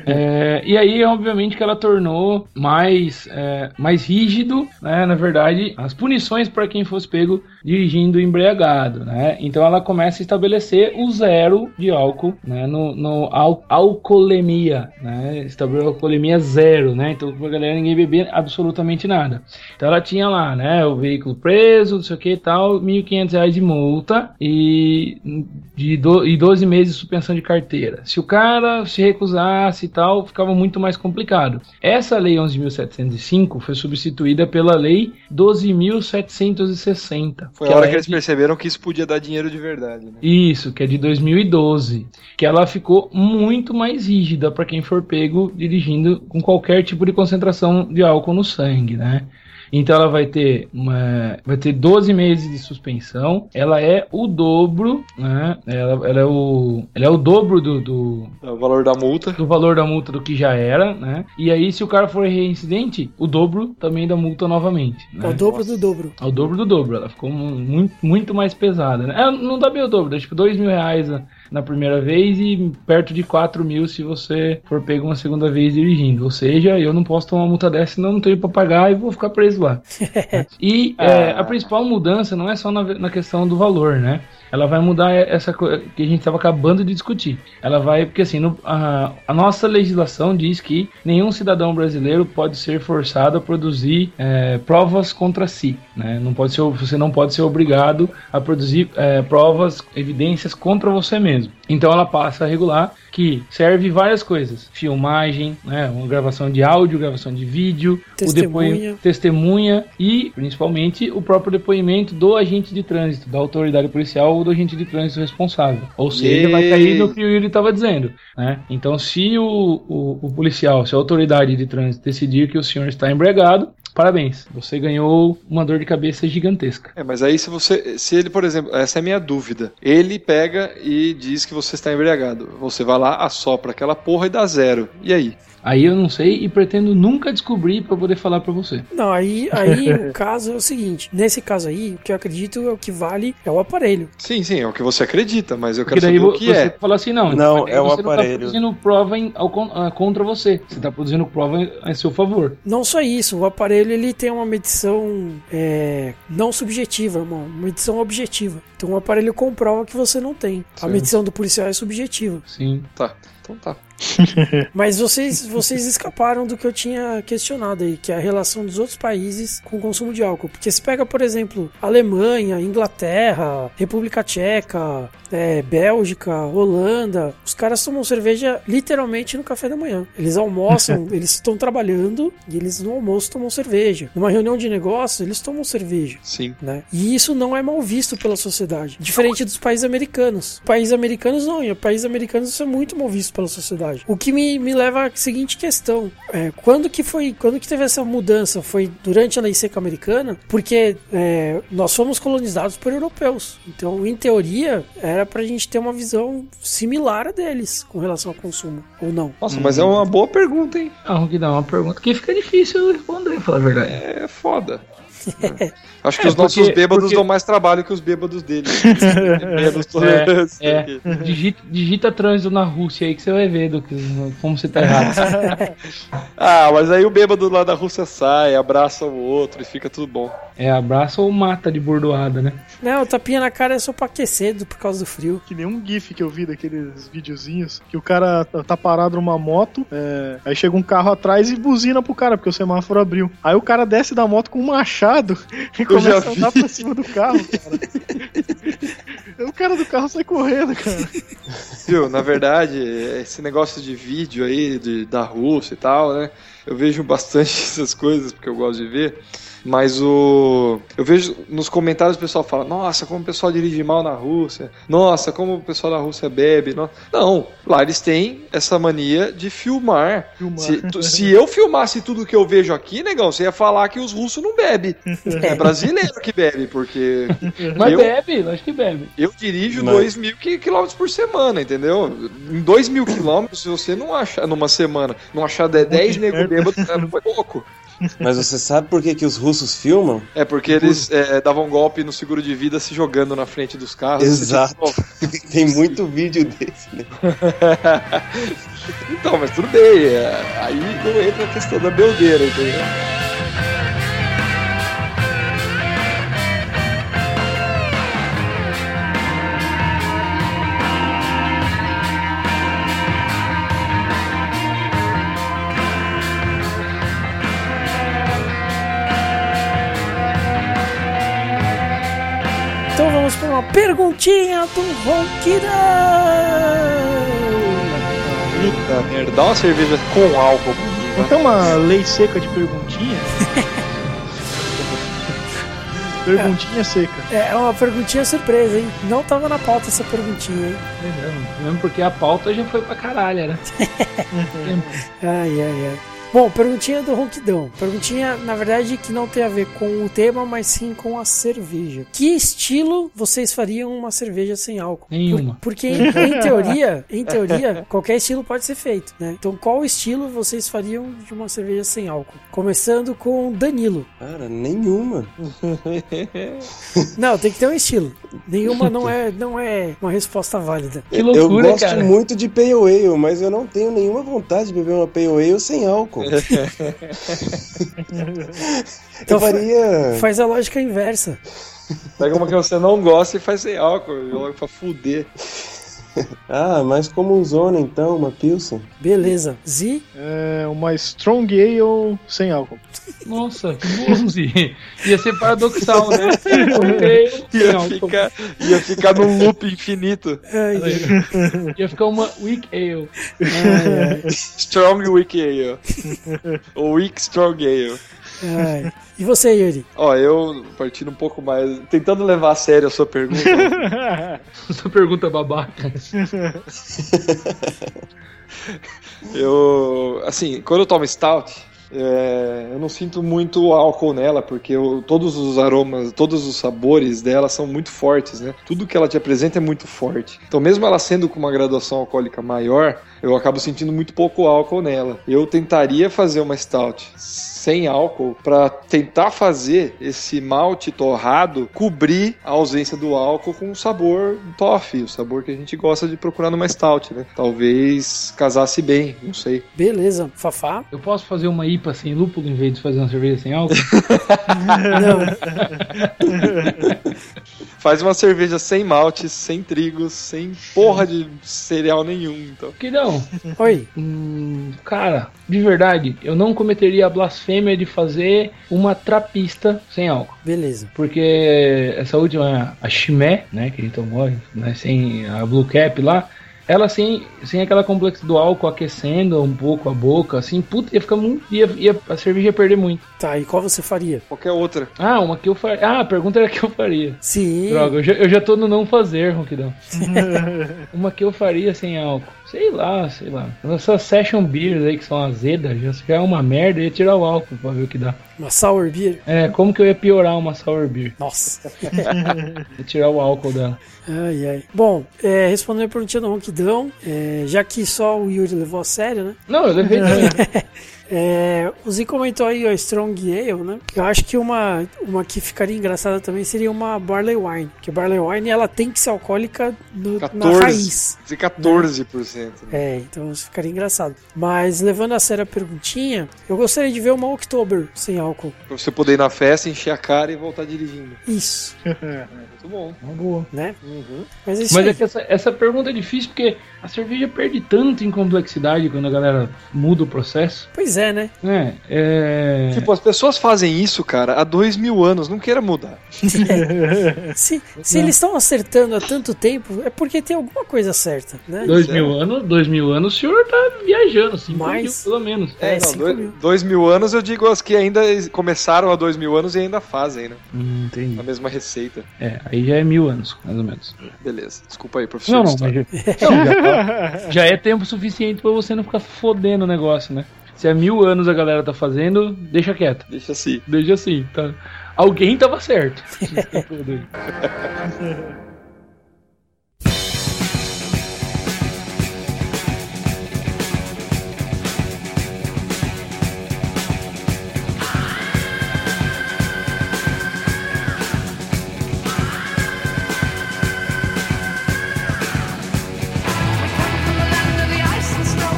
É, e aí, obviamente, que ela tornou mais, é, mais rígido, né? Na verdade, as punições para quem fosse pego dirigindo embriagado, né? Então ela começa a estabelecer o zero de álcool, né? No, no al alcoolemia, né? Estabeleceu alcoolemia zero, né? Então pra galera ninguém beber absolutamente nada. Então ela tinha lá, né? O veículo preso, não sei o que e tal, 1.500 reais de multa e, de do, e 12 meses de suspensão de carteira. Se o cara se recusasse e tal, ficava muito mais complicado. Essa lei 11.705 foi substituída pela lei 12.760. Foi a hora que é eles de- perceberam que isso podia dar dinheiro de verdade, né? Isso, que é de 2012. Que ela ficou muito mais rígida para quem for pego dirigindo com qualquer tipo de concentração de álcool no sangue, né? Então ela vai ter uma, vai ter 12 meses de suspensão. Ela é o dobro, né? Ela, ela é o, ela é o dobro do, do, O valor da multa. do valor da multa do que já era, né? E aí, se o cara for reincidente, o dobro também da multa novamente. É Né? o dobro do dobro. Ao dobro do dobro, ela ficou mu- muito, muito mais pesada, né? Ela não dá bem o dobro, dá tipo dois mil reais na, na primeira vez e perto de 4 mil se você for pego uma segunda vez dirigindo. Ou seja, eu não posso tomar uma multa dessa, senão não tenho pra pagar e vou ficar preso lá. e é, a principal mudança não é só na, na questão do valor, né? Ela vai mudar essa coisa que a gente estava acabando de discutir. Ela vai, porque assim, no- a, a nossa legislação diz que nenhum cidadão brasileiro pode ser forçado a produzir é, provas contra si. Né? Não pode ser, você não pode ser obrigado a produzir é, provas, evidências contra você mesmo. Então ela passa a regular que serve várias coisas: filmagem, né, uma gravação de áudio, gravação de vídeo, o Testemunha. depoimento testemunha e, principalmente, o próprio depoimento do agente de trânsito, da autoridade policial ou do agente de trânsito responsável. Ou seja, vai cair no que o Yuri estava dizendo. Né? Então, se o, o, o policial, se a autoridade de trânsito decidir que o senhor está embriagado, parabéns, você ganhou uma dor de cabeça gigantesca. É, mas aí se você. Se ele, por exemplo, essa é a minha dúvida. Ele pega e diz que você está embriagado. Você vai lá, assopra aquela porra e dá zero. E aí? Aí eu não sei e pretendo nunca descobrir para poder falar para você. Não, aí, aí o caso é o seguinte: nesse caso aí, o que eu acredito é o que vale é o aparelho. Sim, sim, é o que você acredita, mas eu quero daí saber o que você é. fala assim, não, Não, é o você tá aparelho. produzindo prova em- ao ah, contra você. Você está produzindo prova em, em seu favor. Não só isso, o aparelho ele tem uma medição é, não subjetiva, é uma medição objetiva. Então o aparelho comprova que você não tem. A Sim. medição do policial é subjetiva. Sim. Tá, então tá. Mas vocês, vocês escaparam do que eu tinha questionado aí, que é a relação dos outros países com o consumo de álcool. Porque se pega, por exemplo, Alemanha, Inglaterra, República Tcheca, é, Bélgica, Holanda, os caras tomam cerveja literalmente no café da manhã. Eles almoçam, eles estão trabalhando e eles no almoço tomam cerveja. Numa reunião de negócios, eles tomam cerveja. Sim. Né? E isso não é mal visto pela sociedade. Diferente dos países americanos. Países americanos não, em países americanos isso é muito mal visto pela sociedade. O que me, me leva à seguinte questão: é, quando que foi, quando que teve essa mudança? Foi durante a lei seca americana? Porque é, nós fomos colonizados por europeus. Então, em teoria, era pra gente ter uma visão similar a deles com relação ao consumo, ou não? Nossa, mas é uma boa pergunta, hein? Ah, que dá uma pergunta que fica difícil responder, falar a verdade. É foda. Acho que É, os nossos porque- bêbados porque- dão mais trabalho que os bêbados deles. Menos tolerância. É, digita, digita trânsito na Rússia aí que você vai ver do que, como você tá errado. Ah, mas aí o bêbado lá da Rússia sai, abraça o outro e fica tudo bom. é abraça ou mata de bordoada, né? Não, o tapinha na cara é só pra aquecer do- por causa do frio. Que nem um gif que eu vi daqueles videozinhos que o cara tá- tá parado numa moto, é, aí chega um carro atrás e buzina pro cara, porque o semáforo abriu. Aí o cara desce da moto com um machado e começa a andar vi. pra cima do carro, cara. o cara do carro sai correndo, cara. Viu, na verdade, esse negócio de vídeo aí de, da Rússia e tal, né? Eu vejo bastante essas coisas porque eu gosto de ver. Mas o. Eu vejo nos comentários o pessoal fala: Nossa, como o pessoal dirige mal na Rússia. Nossa, como o pessoal da Rússia bebe. no-" Não, lá eles têm essa mania de filmar. Filmar. Se, tu- se eu filmasse tudo que eu vejo aqui, negão, você ia falar que os russos não bebem. É brasileiro que bebe, porque Mas Eu- bebe, acho que bebe. eu dirijo Mas- 2 mil qui- quilômetros por semana, entendeu? Em 2 mil quilômetros, se você não achar numa semana, não achar de- 10 nego bêbado, é, foi pouco. Mas você sabe por que, que os russos filmam? É porque eles é, davam golpe no seguro de vida se jogando na frente dos carros. Exato. Tipo, Tem muito vídeo desse, né? Então, mas tudo bem. é, Aí não entra a questão da beldeira, entendeu? Uma perguntinha do Ronquidão. Puta merda, dá uma cerveja com álcool Não tem uma lei seca de perguntinha? perguntinha seca. É uma perguntinha surpresa, hein? Não tava na pauta essa perguntinha, hein? Mesmo porque a pauta já foi pra caralho, né? Ai, ai, ai. Bom, perguntinha do Ronquidão. Perguntinha, na verdade, que não tem a ver com o tema, mas sim com a cerveja. Que estilo vocês fariam uma cerveja sem álcool? Nenhuma. Por- porque, em, em teoria, em teoria, qualquer estilo pode ser feito, né? Então, qual estilo vocês fariam de uma cerveja sem álcool? Começando com Danilo. Cara, nenhuma. Não, tem que ter um estilo. Nenhuma não é, não é uma resposta válida. Que eu loucura, gosto cara. muito de Pale Ale, mas eu não tenho nenhuma vontade de beber uma Pale Ale sem álcool. Então eu faria. Faz a lógica inversa. Pega uma que você não gosta e faz sem álcool, joga pra fuder. Ah, mas como um zona então, uma Pilsen. Beleza. Z, É uma Strong Ale sem álcool. Nossa, que bonze. Ia ser paradoxal, né? Ia ficar, ia ficar num loop infinito. ai, ai, Ia ficar uma weak ale. ai, Strong Weak Ale. Ou Weak Strong Ale. Ai. E você, Yuri? Ó, eu partindo um pouco mais. Tentando levar a sério a sua pergunta. Essa pergunta babaca. eu. Assim, quando eu tomo Stout. é, eu não sinto muito álcool nela, porque eu- todos os aromas, todos os sabores dela são muito fortes, né? Tudo que ela te apresenta é muito forte. Então, mesmo ela sendo com uma graduação alcoólica maior, eu acabo sentindo muito pouco álcool nela. Eu tentaria fazer uma stout sem álcool para tentar fazer esse malte torrado cobrir a ausência do álcool com o sabor toffee, o sabor que a gente gosta de procurar numa stout, né? Talvez casasse bem, não sei. Beleza. Fafá? Eu posso fazer uma IPA sem lúpulo em vez de fazer uma cerveja sem álcool? Não. Faz uma cerveja sem malte, sem trigo, sem porra de cereal nenhum, então. Que não. Oi. Hum, cara, de verdade, eu não cometeria a blasfêmia de fazer uma trapista sem álcool. Beleza. Porque essa última, a Chimé, né, que ele tomou, né, sem a Blue Cap lá, ela sem, sem aquela complexo do álcool aquecendo um pouco a boca, assim, puta, ia ficar muito. Ia, ia, a cerveja ia perder muito. Tá, e qual você faria? Qualquer outra. Ah, uma que eu faria. Ah, a pergunta era que eu faria. Sim. Droga, eu já, eu já tô no não fazer, Ronquidão. uma que eu faria sem álcool. Sei lá, sei lá. Essas session beers aí que são azedas, já é uma merda, eu ia tirar o álcool pra ver o que dá. Uma sour beer? É, como que eu ia piorar uma sour beer? Nossa. Ia tirar o álcool dela. Ai, ai. Bom, é, respondendo a perguntinha do Ronquidão, é, já que só o Yuri levou a sério, né? Não, eu levei. É, o Z comentou aí a Strong Ale, né? Eu acho que uma, uma que ficaria engraçada também seria uma Barley Wine. Porque Barley Wine ela tem que ser alcoólica no- na 14. raiz. Dizer 14%. Né? É, então isso ficaria engraçado. Mas levando a sério a perguntinha, eu gostaria de ver uma October sem álcool. Pra você poder ir na festa, encher a cara e voltar dirigindo. Isso, Muito bom. Uma boa. né? Uhum. Mas é isso Mas é que essa, essa pergunta é difícil porque a cerveja perde tanto em complexidade quando a galera muda o processo. Pois é, né? É, é... Tipo, as pessoas fazem isso, cara, há dois mil anos. Não queira mudar. Se, se eles estão acertando há tanto tempo, é porque tem alguma coisa certa, né? Dois mil anos, dois mil anos, o senhor tá viajando, cinco Mais. mil pelo menos. É, É, não, cinco dois, mil. dois mil anos eu digo as que ainda começaram há dois mil anos e ainda fazem, né? Hum, entendi. A mesma receita. É, aí já é mil anos, mais ou menos. Beleza. Desculpa aí, professor. Não, não, mas já, não, já, já é tempo suficiente pra você não ficar fodendo o negócio, né? Se é mil anos a galera tá fazendo, deixa quieto. Deixa assim. Deixa assim, tá? Alguém tava certo.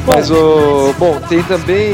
Mas o. Bom, tem também.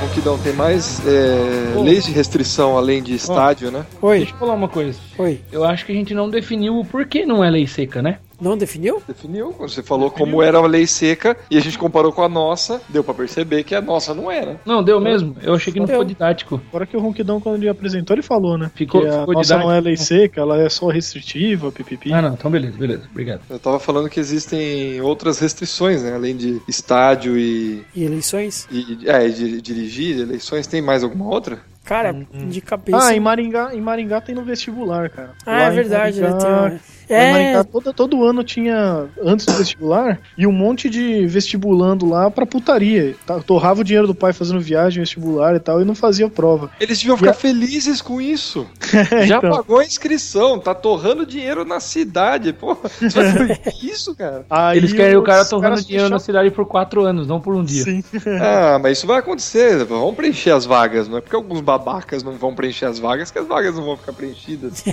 Ronquidão, tem mais é, leis de restrição além de estádio, né? Oi, Deixa eu falar uma coisa. oi. Eu acho que a gente não definiu o porquê não é lei seca, né? Não definiu? Definiu. Você falou como era a lei seca e a gente comparou com a nossa, deu pra perceber que a nossa não era. Não, deu mesmo. Eu achei que não ficou didático. Agora que o Ronquidão, quando ele apresentou, ele falou, né? Ficou- que a ficou nossa não é didático. lei seca, ela é só restritiva, pipipi. Ah, não. Então beleza, beleza. Obrigado. Eu tava falando que existem outras restrições, né? Além de estádio e. E eleições? e é, e di- dirigir, eleições, tem mais alguma outra? Cara, de cabeça. Ah, em Maringá, em Maringá tem no vestibular, cara. Ah, Lá é verdade, né? Maringá- Tem uma- lá em É, Maringá, todo, todo ano tinha, antes do vestibular, e um monte de vestibulando lá pra putaria. Tá- Torrava o dinheiro do pai fazendo viagem vestibular e tal, e não fazia prova. Eles deviam ficar a- felizes com isso. Já Então. pagou a inscrição, tá torrando dinheiro na cidade. Porra, você vai proibir isso, cara? Aí Eles querem o cara torrando dinheiro na cidade por quatro anos, não por um dia. Sim. Ah, mas isso vai acontecer. Vamos preencher as vagas. Não é porque alguns babacas não vão preencher as vagas que as vagas não vão ficar preenchidas.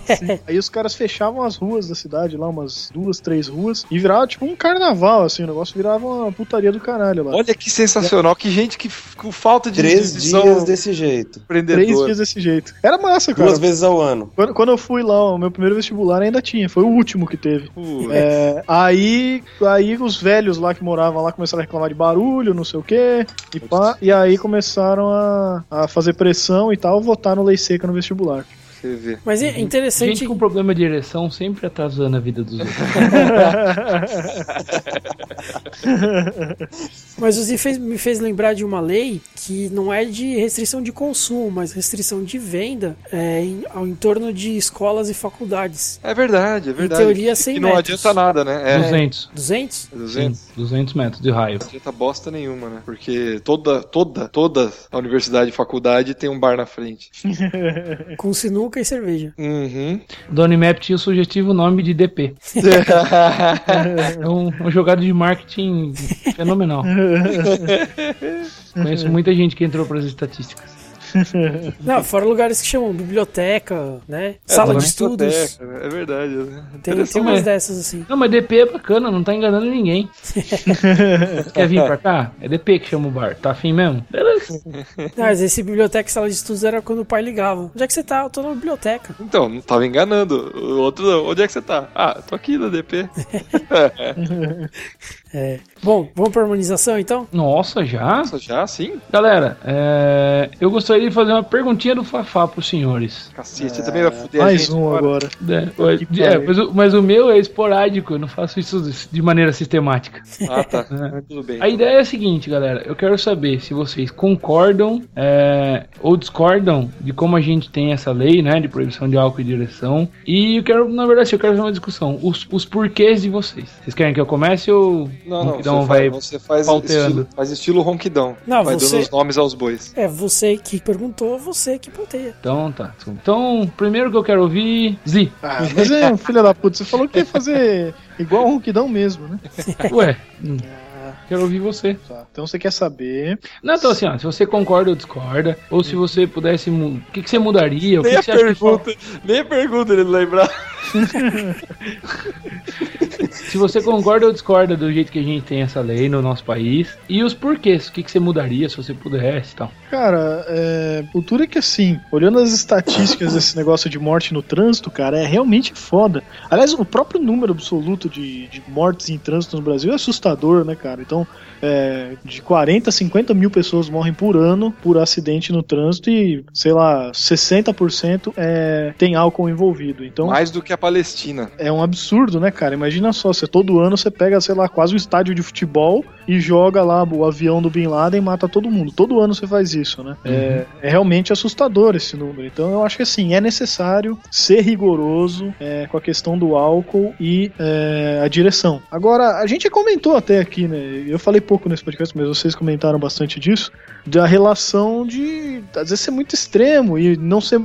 Aí os caras fechavam as ruas da cidade lá, umas duas, trêês ruas, e virava tipo um carnaval, assim, o negócio virava uma putaria do caralho lá. Olha que sensacional. Que gente que com falta de Três dias desse jeito. Três dias desse jeito. Era massa, cara. Duas vezes ao ano. Quando, quando eu fui lá, o meu primeiro vestibular ainda tinha, foi o último que teve. É, aí, aí os velhos lá que moravam lá começaram a reclamar de barulho, não sei o quê, e pá, e aí começaram a, a fazer pressão e tal, votaram lei seca no vestibular. Você vê. mas é interessante. Gente com problema de ereção sempre atrasando a vida dos outros. Mas você fez, me fez lembrar de uma lei que não é de restrição de consumo, mas restrição de venda é, em, ao entorno de escolas e faculdades. É verdade, é verdade. teoria, Que- 100 que não metros. adianta nada, né? É, 200. 200? 200. Sim, 200 metros de raio. Não adianta bosta nenhuma, né? Porque toda, toda, toda a universidade e faculdade tem um bar na frente. Com sinuca e cerveja. Uhum. Do Unimap tinha o sugestivo nome de DP. É um, um jogado de marketing fenomenal. Conheço muita gente que entrou para as estatísticas. Não, fora lugares que chamam biblioteca, né? É, Sala de na estudos. É verdade. né? Tem, tem umas dessas assim. Não, mas DP é bacana, não tá enganando ninguém. Quer vir pra cá? É DP que chama o bar. Tá afim mesmo? Beleza. Não, mas esse biblioteca e sala de estudos era quando o pai ligava. Onde é que você tá? Eu tô na biblioteca. Então, não tava enganando. O outro não. Onde é que você tá? Ah, tô aqui no DP. É. Bom, vamos pra harmonização então? Nossa, já? Nossa, já sim? Galera, é, eu gostaria de fazer uma perguntinha do Fafá pros senhores. Cacete, você também vai foder a Mais gente. um agora. É, é, mas, o, mas o meu é esporádico, eu não faço isso de maneira sistemática. Ah, tá. Tudo bem. A ideia é a seguinte, galera. Eu quero saber se vocês concordam é, ou discordam de como a gente tem essa lei, né, de proibição de álcool e direção. E eu quero, na verdade, eu quero fazer uma discussão. Os, os porquês de vocês. Vocês querem que eu comece ou Não, não, então você, vai? faz, você faz, pauteando. estilo, faz estilo ronquidão. Não, vai você- dando os nomes aos bois. É você que perguntou, você que ponteia. Então tá. Então, primeiro que eu quero ouvir, Zi. Ah, mas é um filho da puta, você falou que ia fazer igual o Ronquidão mesmo, né? Ué, hum, quero ouvir você. Tá, então você quer saber. Não, então assim, ó, se você concorda ou discorda, ou se você pudesse, o que, que você mudaria? O que, Nem que a que pergunta, nem a pergunta ele lembrar. Se você concorda ou discorda do jeito que a gente tem essa lei no nosso país e os porquês, o que, que você mudaria se você pudesse e tal. Cara, é, o duro é que assim, olhando as estatísticas desse negócio de morte no trânsito, cara, é realmente foda. Aliás, o próprio número absoluto de, de mortes em trânsito no Brasil é assustador, né, cara? Então, é, de 40 a 50 mil pessoas morrem por ano por acidente no trânsito e, sei lá, 60% é, tem álcool envolvido. Então, Mais do que a Palestina. é um absurdo, né, cara? Imagina só, você todo ano você pega, sei lá, quase um estádio de futebol e joga lá o avião do Bin Laden e mata todo mundo. Todo ano você faz isso, né? É, é realmente assustador esse número. Então eu acho que assim, é necessário ser rigoroso é, com a questão do álcool e é, a direção. Agora, a gente comentou até aqui, né? Eu falei pouco nesse podcast, mas vocês comentaram bastante disso, da relação de às vezes ser muito extremo e não ser é,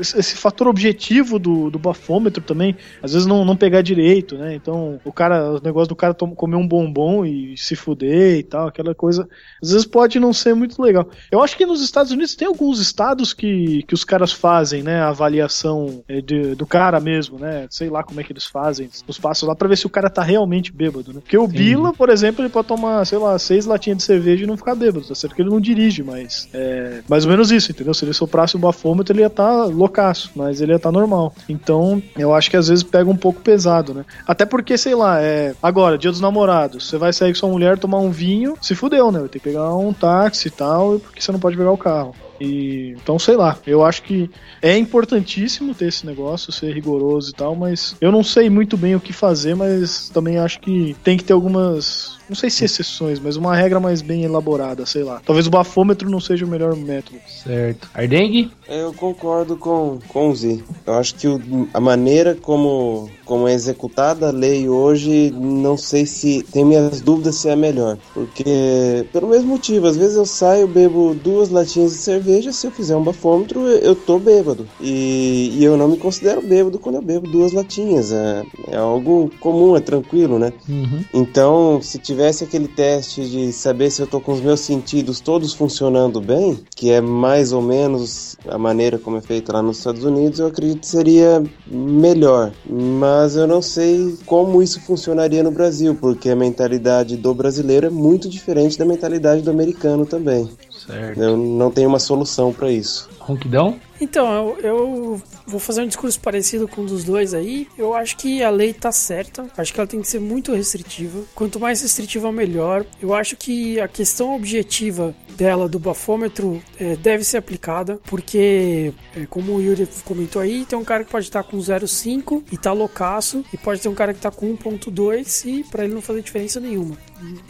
esse fator objetivo do, do bafômetro também, às vezes não, não pegar direito, né? Então, o cara, o negócio do cara comer um bombom e se fuder e tal, aquela coisa, às vezes pode não ser muito legal. Eu acho que nos Estados Unidos tem alguns estados que, que os caras fazem, né? A avaliação é, de- do cara mesmo, né? Sei lá como é que eles fazem os passos lá pra ver se o cara tá realmente bêbado, né? Porque o Bila, por exemplo, ele pode tomar, sei lá, seis latinhas de cerveja e não ficar bêbado, tá certo que ele não dirige, mas é mais ou menos isso, entendeu? Se ele soprasse o bafômetro, ele ia estar loucaço, mas ele ia estar normal. Então, eu acho que às vezes pega um pouco pesado, né? Até porque, sei lá, é. Agora, dia dos namorados, você vai sair com sua mulher, tomar um vinho, se fudeu, né? Ter que pegar um táxi e tal, porque você não pode pegar o carro. E, então, sei lá, eu acho que é importantíssimo ter esse negócio, ser rigoroso e tal, mas eu não sei muito bem o que fazer, mas também acho que tem que ter algumas, não sei se exceções, mas uma regra mais bem elaborada, sei lá. Talvez o bafômetro não seja o melhor método. Certo. Ardengue? Eu concordo com, com o Z. Eu acho que o- a maneira como, como é executada a lei hoje, não sei se. Tenho minhas dúvidas se é melhor. Porque, pelo mesmo motivo, às vezes eu saio, bebo duas latinhas de cerveja, se eu fizer um bafômetro, eu, eu tô bêbado. E, e eu não me considero bêbado quando eu bebo duas latinhas. É, é algo comum, é tranquilo, né? Uhum. Então, se tivesse aquele teste de saber se eu tô com os meus sentidos todos funcionando bem, que é mais ou menos a maneira como é feito lá nos Estados Unidos, eu acredito que seria melhor. Mas eu não sei como isso funcionaria no Brasil, porque a mentalidade do brasileiro é muito diferente da mentalidade do americano também. Certo. Eu não tenho uma solução para isso. Ronquidão? Então, eu, eu vou fazer um discurso parecido com um dos dois aí. Eu acho que a lei tá certa. Acho que ela tem que ser muito restritiva. Quanto mais restritiva, melhor. Eu acho que a questão objetiva dela, do bafômetro, eh, deve ser aplicada. Porque, eh, como o Yuri comentou aí, tem um cara que pode estar com 0,5 e tá loucaço. E pode ter um cara que tá com 1,2 e pra ele não fazer diferença nenhuma.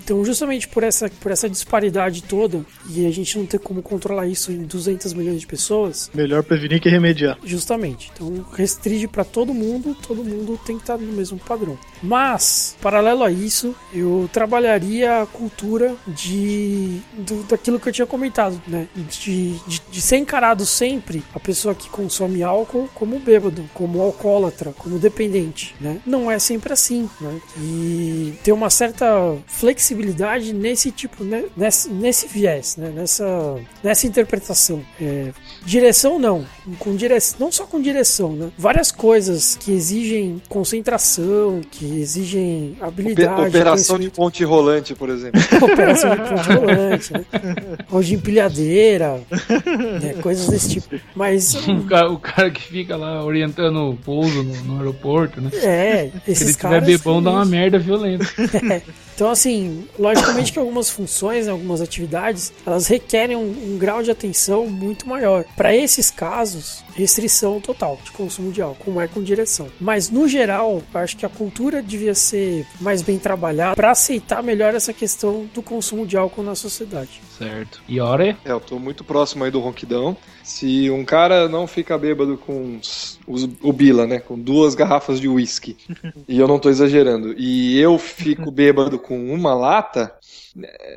Então, justamente por essa, por essa disparidade toda, e a gente não ter como controlar isso em 200 milhões de pessoas, Melhor prevenir que remediar. Justamente. Então restringe para todo mundo, todo mundo tem que estar no mesmo padrão. Mas, paralelo a isso, eu trabalharia a cultura de do, daquilo que eu tinha comentado, né? De, de, de ser encarado sempre a pessoa que consome álcool como bêbado, como alcoólatra, como dependente, né? Não é sempre assim, né? E ter uma certa flexibilidade nesse tipo, né? nesse, nesse viés, né? Nessa, nessa interpretação. É, Direção não, com direção, não só com direção, né? Várias coisas que exigem concentração, que exigem habilidade, Operação de ponte rolante, por exemplo. operação de ponte rolante, né? ou de empilhadeira, né? coisas desse tipo. Mas O cara, o cara que fica lá orientando o pouso no, no aeroporto, né? é, Se esses ele tiver caras bebão, dá uma merda violenta. Então, assim, logicamente que algumas funções, algumas atividades, elas requerem um, um grau de atenção muito maior. Para esses casos, restrição total de consumo de álcool, como é com direção. Mas, no geral, eu acho que a cultura devia ser mais bem trabalhada para aceitar melhor essa questão do consumo de álcool na sociedade. Certo. E hora? É, eu tô muito próximo aí do ronquidão. Se um cara não fica bêbado com os- os- o Bila, né? Com duas garrafas de uísque, e eu não tô exagerando, e eu fico bêbado com uma lata,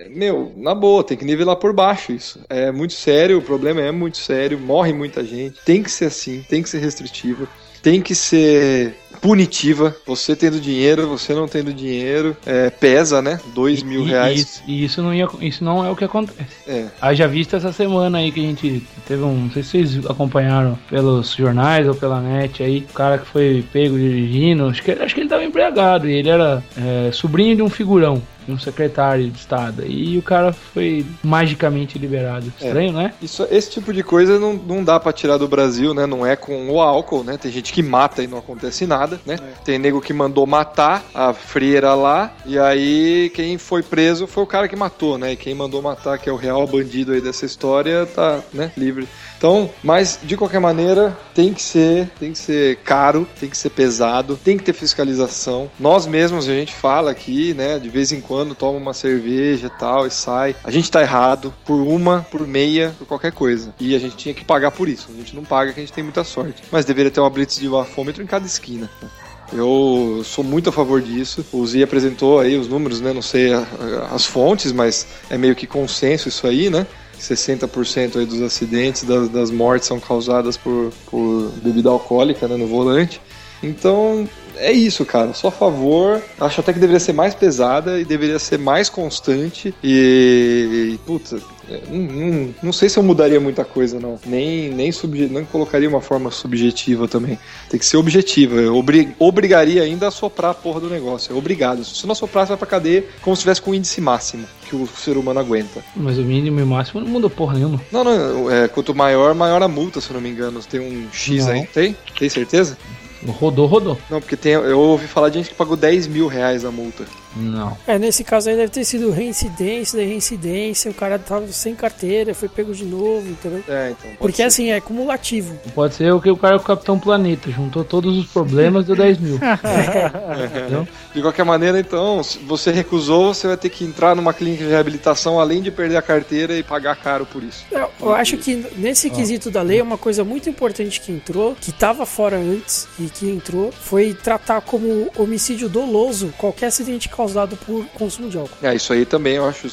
meu, na boa, tem que nivelar por baixo isso. É muito sério, o problema é muito sério, morre muita gente. Tem que ser assim, tem que ser restritivo, tem que ser punitiva. Você tendo dinheiro, você não tendo dinheiro, é, pesa, né? Dois E- mil reais. E isso, e isso não ia, isso não é o que acontece. É. Haja visto essa semana aí que a gente teve um. Não sei se vocês acompanharam pelos jornais ou pela net aí. O cara que foi pego dirigindo. Acho que, acho que ele tava embriagado. E ele era é, sobrinho de um figurão. Um secretário de estado. E o cara foi magicamente liberado. Estranho, né? Isso, esse tipo de coisa não, não dá pra tirar do Brasil, né? Não é com o álcool, né? Tem gente que mata e não acontece nada, né? Tem nego que mandou matar a freira lá, e aí quem foi preso foi o cara que matou, né? E quem mandou matar, que é o real bandido aí dessa história, tá, né? Livre. Então, mas de qualquer maneira, tem que ser, tem que ser caro, tem que ser pesado, tem que ter fiscalização. Nós mesmos a gente fala aqui, né, de vez em quando toma uma cerveja e tal e sai. A gente tá errado por uma, por meia, por qualquer coisa. E a gente tinha que pagar por isso. A gente não paga que a gente tem muita sorte. Mas deveria ter uma blitz de bafômetro em cada esquina. Eu sou muito a favor disso. O Zi apresentou aí os números, né? Não sei as fontes, mas é meio que consenso isso aí, né? 60% aí dos acidentes, das, das mortes são causadas por, por bebida alcoólica né, no volante. Então, é isso, cara. Só a favor. Acho até que deveria ser mais pesada e deveria ser mais constante. E. e puta. é, Não, não, não sei se eu mudaria muita coisa, não. Nem, nem, subje, não colocaria uma forma subjetiva também. Tem que ser objetiva. Eu obri, obrigaria ainda a soprar a porra do negócio. É obrigado. Se você não soprar, você vai pra cadeia como se tivesse com o índice máximo que o ser humano aguenta. Mas o mínimo e o máximo não mudou porra nenhuma. Não, não. É, quanto maior, maior a multa, se eu não me engano. Tem um X Não. aí. Tem? Tem certeza? Rodou, rodou. Não, porque tem, eu ouvi falar de gente que pagou 10 mil reais a multa. Não. É, nesse caso aí deve ter sido reincidência, reincidência, o cara tava sem carteira, foi pego de novo, entendeu? É, então. Porque ser. assim, é cumulativo. Pode ser o que o cara é o Capitão Planeta, juntou todos os problemas e deu 10 mil. Entendeu? De qualquer maneira, então, se você recusou, você vai ter que entrar numa clínica de reabilitação, além de perder a carteira e pagar caro por isso. Eu, eu acho que nesse quesito da lei, uma coisa muito importante que entrou, que estava fora antes e que entrou, foi tratar como homicídio doloso qualquer acidente causado por consumo de álcool. É, isso aí também eu acho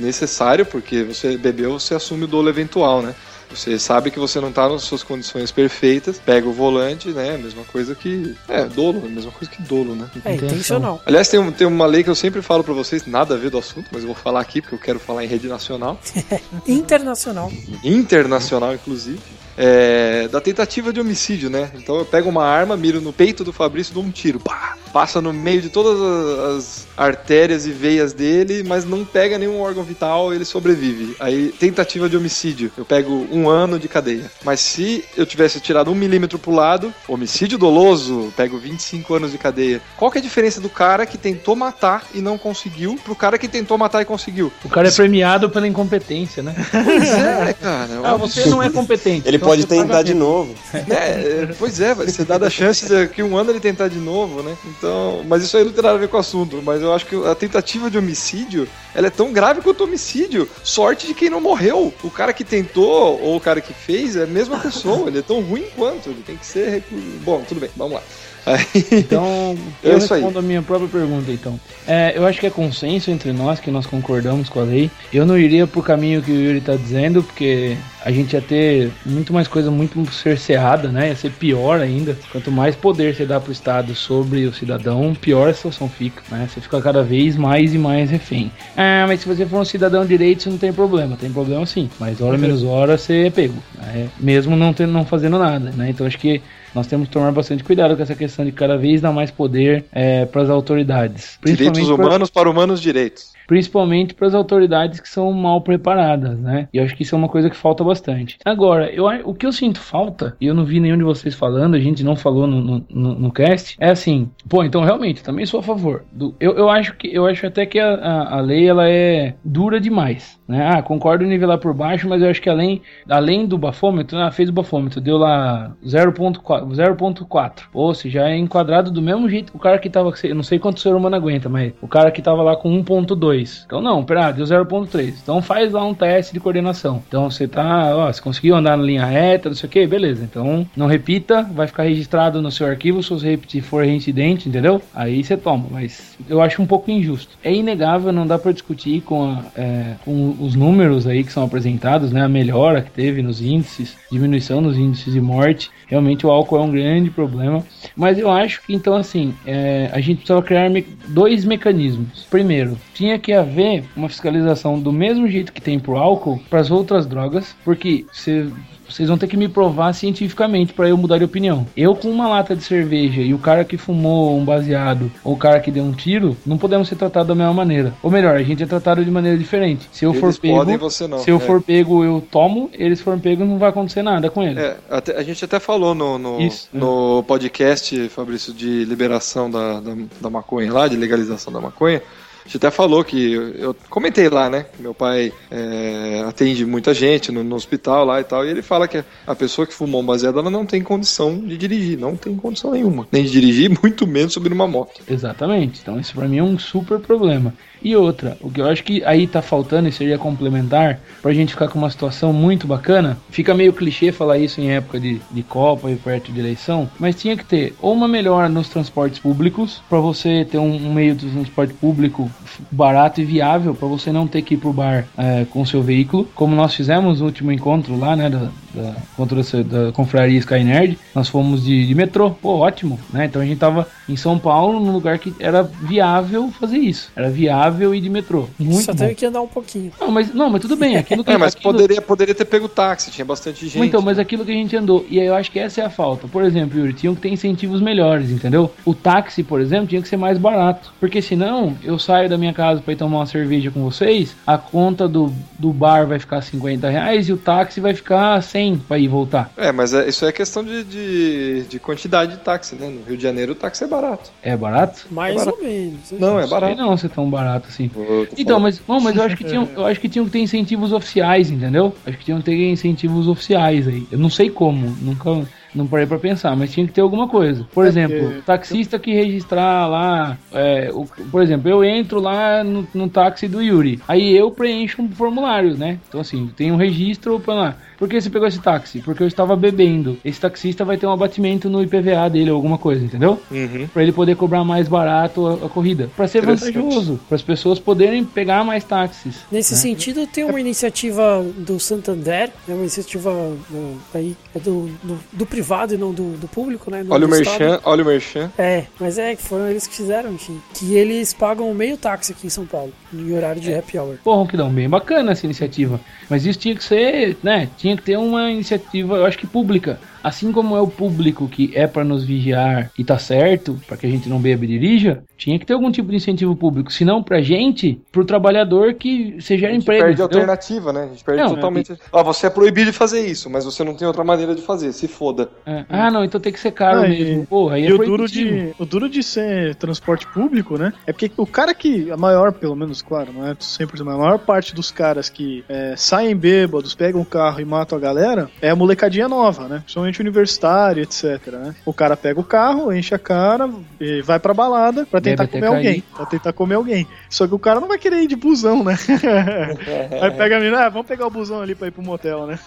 necessário, porque você bebeu, você assume o dolo eventual, né? Você sabe que você não tá nas suas condições perfeitas, pega o volante, né? Mesma coisa que. É, dolo, mesma coisa que dolo, né? É intencional. Aliás, tem, um- tem uma lei que eu sempre falo pra vocês, nada a ver do assunto, mas eu vou falar aqui porque eu quero falar em rede nacional. Internacional. internacional, inclusive, é, da tentativa de homicídio, né? Então eu pego uma arma, miro no peito do Fabrício dou um tiro. Pá! Passa no meio de todas as, as artérias e veias dele, mas não pega nenhum órgão vital, ele sobrevive. Aí, tentativa de homicídio, eu pego um ano de cadeia. Mas se eu tivesse tirado um milímetro pro lado, homicídio doloso, pego 25 anos de cadeia. Qual que é a diferença do cara que tentou matar e não conseguiu, pro cara que tentou matar e conseguiu? O cara é premiado pela incompetência, né? Pois é, cara. é um Ah, você não é competente. Ele então pode você tentar de novo. É, é, pois é, vai ser dada a chance de que um ano ele tentar de novo, né? Então, mas isso aí não tem nada a ver com o assunto. Mas eu acho que a tentativa de homicídio, ela é tão grave quanto homicídio. Sorte de quem não morreu. O cara que tentou ou o cara que fez é a mesma pessoa. Ele é tão ruim quanto. Ele tem que ser. Bom, tudo bem, vamos lá. Então, É eu aí. respondo a minha própria pergunta, então. É, eu acho que é consenso entre nós, que nós concordamos com a lei. Eu não iria pro caminho que o Yuri tá dizendo, porque a gente ia ter muito mais coisa muito cerceada, né? Ia ser pior ainda. Quanto mais poder você dá pro Estado sobre o cidadão, pior a situação fica, né? Você fica cada vez mais e mais refém. Ah, mas se você for um cidadão direito, isso não tem problema. Tem problema sim, mas hora menos hora você é pego, né? Mesmo não, tendo, não fazendo nada, né? Então acho que nós temos que tomar bastante cuidado com essa questão de cada vez dar mais poder para as autoridades. direitos pra- humanos para humanos direitos. principalmente para as autoridades que são mal preparadas, né? E eu acho que isso é uma coisa que falta bastante. Agora, eu, o que eu sinto falta, e eu não vi nenhum de vocês falando, a gente não falou no, no, no- no cast, é assim, pô, então realmente, também sou a favor. Do, eu, eu acho que eu acho até que a, a, a lei ela é dura demais. Né? Ah, concordo nivelar por baixo, mas eu acho que além, além do bafômetro, ah, fez o bafômetro, deu lá 0.4, 0.4. Ou seja, é enquadrado do mesmo jeito que o cara que tava, eu não sei quanto o ser humano aguenta, mas o cara que tava lá com 1.2. Então não, pera, deu 0.3. Então faz lá um teste de coordenação. Então você tá, ó, você conseguiu andar na linha reta, não sei o que, beleza. Então não repita, vai ficar registrado no seu arquivo se você repetir for reincidente, entendeu? Aí você toma, mas eu acho um pouco injusto. É inegável, não dá pra discutir com, a, é, com os números aí que são apresentados, né? A melhora que teve nos índices, diminuição nos índices de morte. Realmente o álcool é um grande problema. Mas eu acho que então assim, é, a gente precisava criar me- dois mecanismos. Primeiro, tinha que haver uma fiscalização do mesmo jeito que tem pro álcool para as outras drogas, porque se vocês vão ter que me provar cientificamente para eu mudar de opinião. Eu com uma lata de cerveja e o cara que fumou um baseado ou o cara que deu um tiro, não podemos ser tratados da mesma maneira. Ou melhor, a gente é tratado de maneira diferente. Se eu for Eles pego, podem, você não. se eu É. for pego, eu tomo. Eles forem pegos, não vai acontecer nada com eles. É, até- a gente até falou no, no, Isso, é. no podcast, Fabrício, de liberação da, da, da maconha lá, de legalização da maconha. A gente até falou que eu, comentei lá, né? Meu pai é, atende muita gente no, no hospital lá e tal, e ele fala que a pessoa que fumou um baseado ela não tem condição de dirigir, não tem condição nenhuma, nem de dirigir, muito menos subir numa moto. Exatamente. Então isso pra mim é um super problema. E outra, o que eu acho que aí tá faltando e seria complementar pra gente ficar com uma situação muito bacana. Fica meio clichê falar isso em época de, de Copa e perto de eleição, mas tinha que ter ou uma melhora nos transportes públicos, pra você ter um, um meio de transporte público barato e viável para você não ter que ir pro bar é, com seu veículo, como nós fizemos no último encontro lá, né, da, da, contra essa- da confraria Sky Nerd, nós fomos de, de metrô, pô, ótimo, né? Então a gente tava em São Paulo, num lugar que era viável fazer isso, era viável ir de metrô, muito Só bom. teve que andar um pouquinho. Não, mas não, mas tudo bem, aquilo que É, mas aquilo- poderia, poderia ter pego táxi, tinha bastante gente. então, mas aquilo que a gente andou, e aí eu acho que essa é a falta. Por exemplo, Yuri, tinham que ter incentivos melhores, entendeu? O táxi, por exemplo, tinha que ser mais barato. Porque senão, eu saio da minha casa para ir tomar uma cerveja com vocês, a conta do, do bar vai ficar 50 reais e o táxi vai ficar 100 para ir voltar. É, mas é- isso é questão de, de, de quantidade de táxi, né? No Rio de Janeiro o táxi é barato. É barato? Mais barato. ou menos. Não, é barato. não ser tão barato assim. Então, mas, não, mas eu acho que tinham, eu acho que tinham que ter incentivos oficiais, entendeu? Acho que tinham que ter incentivos oficiais aí. Eu não sei como, nunca não parei pra pensar, mas tinha que ter alguma coisa. Por É, exemplo, porque- taxista que registrar lá, é, o- por exemplo, eu entro lá no, no táxi do Yuri, aí eu preencho um formulário, né? Então assim, tem um registro pra lá. Por que você pegou esse táxi? Porque eu estava bebendo. Esse taxista vai ter um abatimento no IPVA dele ou alguma coisa, entendeu? Uhum. Pra ele poder cobrar mais barato a, a corrida. Pra ser vantajoso. Para as pessoas poderem pegar mais táxis. Nesse sentido, tem uma iniciativa do Santander, é uma iniciativa uh, aí, é do, do, do privado e não do, do público, né? Olha o merchan, olha o merchan. É, mas é que foram eles que fizeram, enfim. Que eles pagam meio táxi aqui em São Paulo, em horário de happy hour. Porra, que bem bacana essa iniciativa. Mas isso tinha que ser, né? Tinha que ter uma iniciativa, eu acho que pública. Assim como é o público que é pra nos vigiar e tá certo, pra que a gente não beba e dirija, tinha que ter algum tipo de incentivo público. Se não pra gente, pro trabalhador que você gera A gente emprego. perde a entendeu? alternativa, né? A gente perde Não, totalmente. Ó, você é proibido de fazer isso, mas você não tem outra maneira de fazer. Se foda. É. Ah, não, então tem que ser caro Ah, e- mesmo. Porra, aí E é o duro, de, o duro de ser transporte público, né? É porque o cara que, a maior, pelo menos, claro, não é 100%, mas a maior parte dos caras que é, saem bêbados, pegam o carro e matam a galera, é a molecadinha nova, né? Principalmente universitário, etc, né? O cara pega o carro, enche a cara e vai pra balada pra tentar comer alguém. Pra tentar comer alguém. Só que o cara não vai querer ir de busão, né? Aí pega a mina, ah, vamos pegar o busão ali pra ir pro motel, né?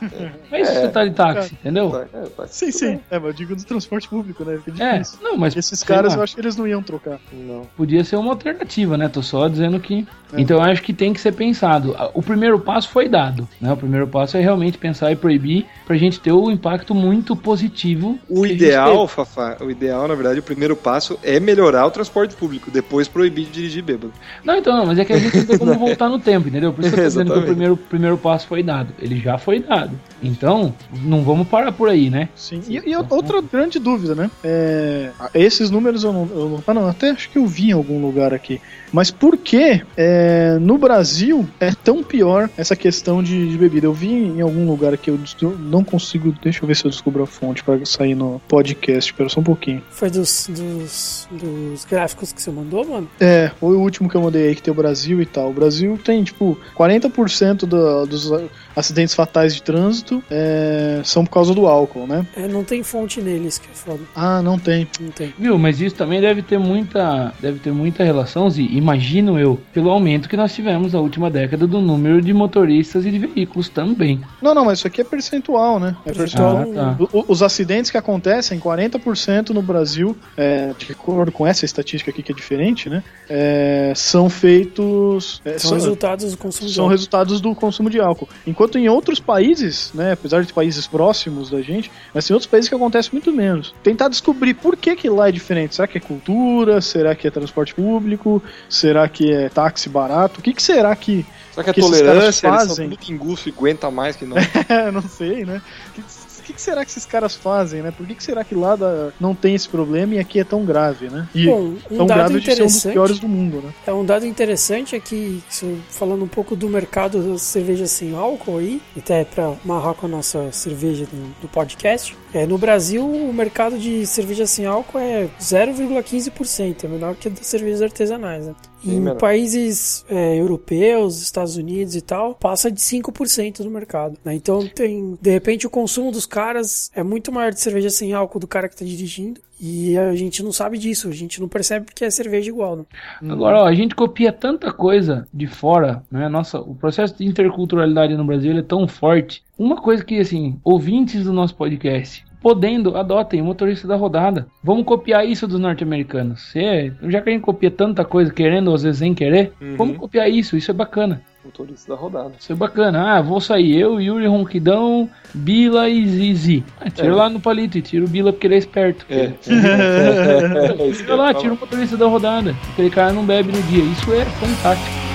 Mas isso tá de táxi, entendeu? É, Sim, sim. É, mas eu digo do transporte público, né? Fica É, difícil. não, mas Esses caras lá. eu acho que eles não iam trocar. Não. podia ser uma alternativa, né? Tô só dizendo que. É. Então eu acho que tem que ser pensado. O primeiro passo foi dado, né? O primeiro passo é realmente pensar e proibir pra gente ter o impacto muito positivo. O que ideal, Fafá, o ideal, na verdade, o primeiro passo é melhorar o transporte público, depois proibir de dirigir bêbado. Não, então, não, mas é que a gente não tem como voltar no tempo, entendeu? Por isso que eu tô dizendo que o primeiro, primeiro passo foi dado. Ele já foi dado. Então, não vamos parar por aí, né? Sim. E, e outra grande dúvida, né? É, esses números eu não, eu não. Ah, não, até acho que eu vi em algum lugar aqui. Mas por que é, no Brasil é tão pior essa questão de, de bebida? Eu vi em algum lugar aqui, eu, não consigo. Deixa eu ver se eu descubro fonte para sair no podcast. Espera só um pouquinho. Foi dos, dos, dos gráficos que você mandou, mano? É, foi o último que eu mandei aí, que tem o Brasil e tal. O Brasil tem, tipo, 40% do- dos acidentes fatais de trânsito é, são por causa do álcool, né? É, não tem fonte neles, que é foda. Ah, não tem. Não tem. Viu? Mas isso também deve ter muita, deve ter muita relação, Zi, imagino eu, pelo aumento que nós tivemos na última década do número de motoristas e de veículos também. Não, não, mas isso aqui é percentual, né? É percentual. Ah, tá. Os acidentes que acontecem, 40% no Brasil, é, de acordo com essa estatística aqui que é diferente, né? é, são feitos. é, São resultados do consumo de são álcool. resultados do consumo de álcool. Enquanto em outros países, né, apesar de países próximos da gente, mas tem outros países que acontece muito menos. Tentar descobrir por que que lá é diferente. Será que é cultura? Será que é transporte público? Será que é táxi barato? O que, que será que... Será que a Que esses tolerância, eles são fazem? muito enguço e aguenta mais que não? não sei, né? O que, que, que será que esses caras fazem, né? Por que, que será que lá da- não tem esse problema e aqui é tão grave, né? E Bom, um tão dado grave de ser um dos piores do mundo, né? É um dado interessante é que, falando um pouco do mercado das cervejas sem álcool aí, até para amarrar com a nossa cerveja do, do podcast, é, no Brasil o mercado de cerveja sem álcool é 0,15%, é menor que das cervejas artesanais. Né? Em países é, europeus, Estados Unidos e tal, passa de 5% no mercado. né? Então, tem, de repente, o consumo dos caras é muito maior de cerveja sem álcool do cara que está dirigindo. E a gente não sabe disso, a gente não percebe porque é cerveja igual. Né? Agora, ó, a gente copia tanta coisa de fora, né? Nossa, o processo de interculturalidade no Brasil ele é tão forte. Uma coisa que, assim, ouvintes do nosso podcast, podendo, adotem o motorista da rodada. Vamos copiar isso dos norte-americanos. Se- Já que a gente copia tanta coisa, querendo às vezes sem querer, Uhum. vamos copiar isso, isso é bacana. Motorista da rodada. Isso é bacana. Ah, vou sair eu, Yuri Ronquidão, Bila e Zizi. Ah, tira É. lá no palito e tira o Bila porque ele é esperto. É. Tira lá, tira o motorista da rodada. Aquele cara não bebe no dia. Isso é fantástico.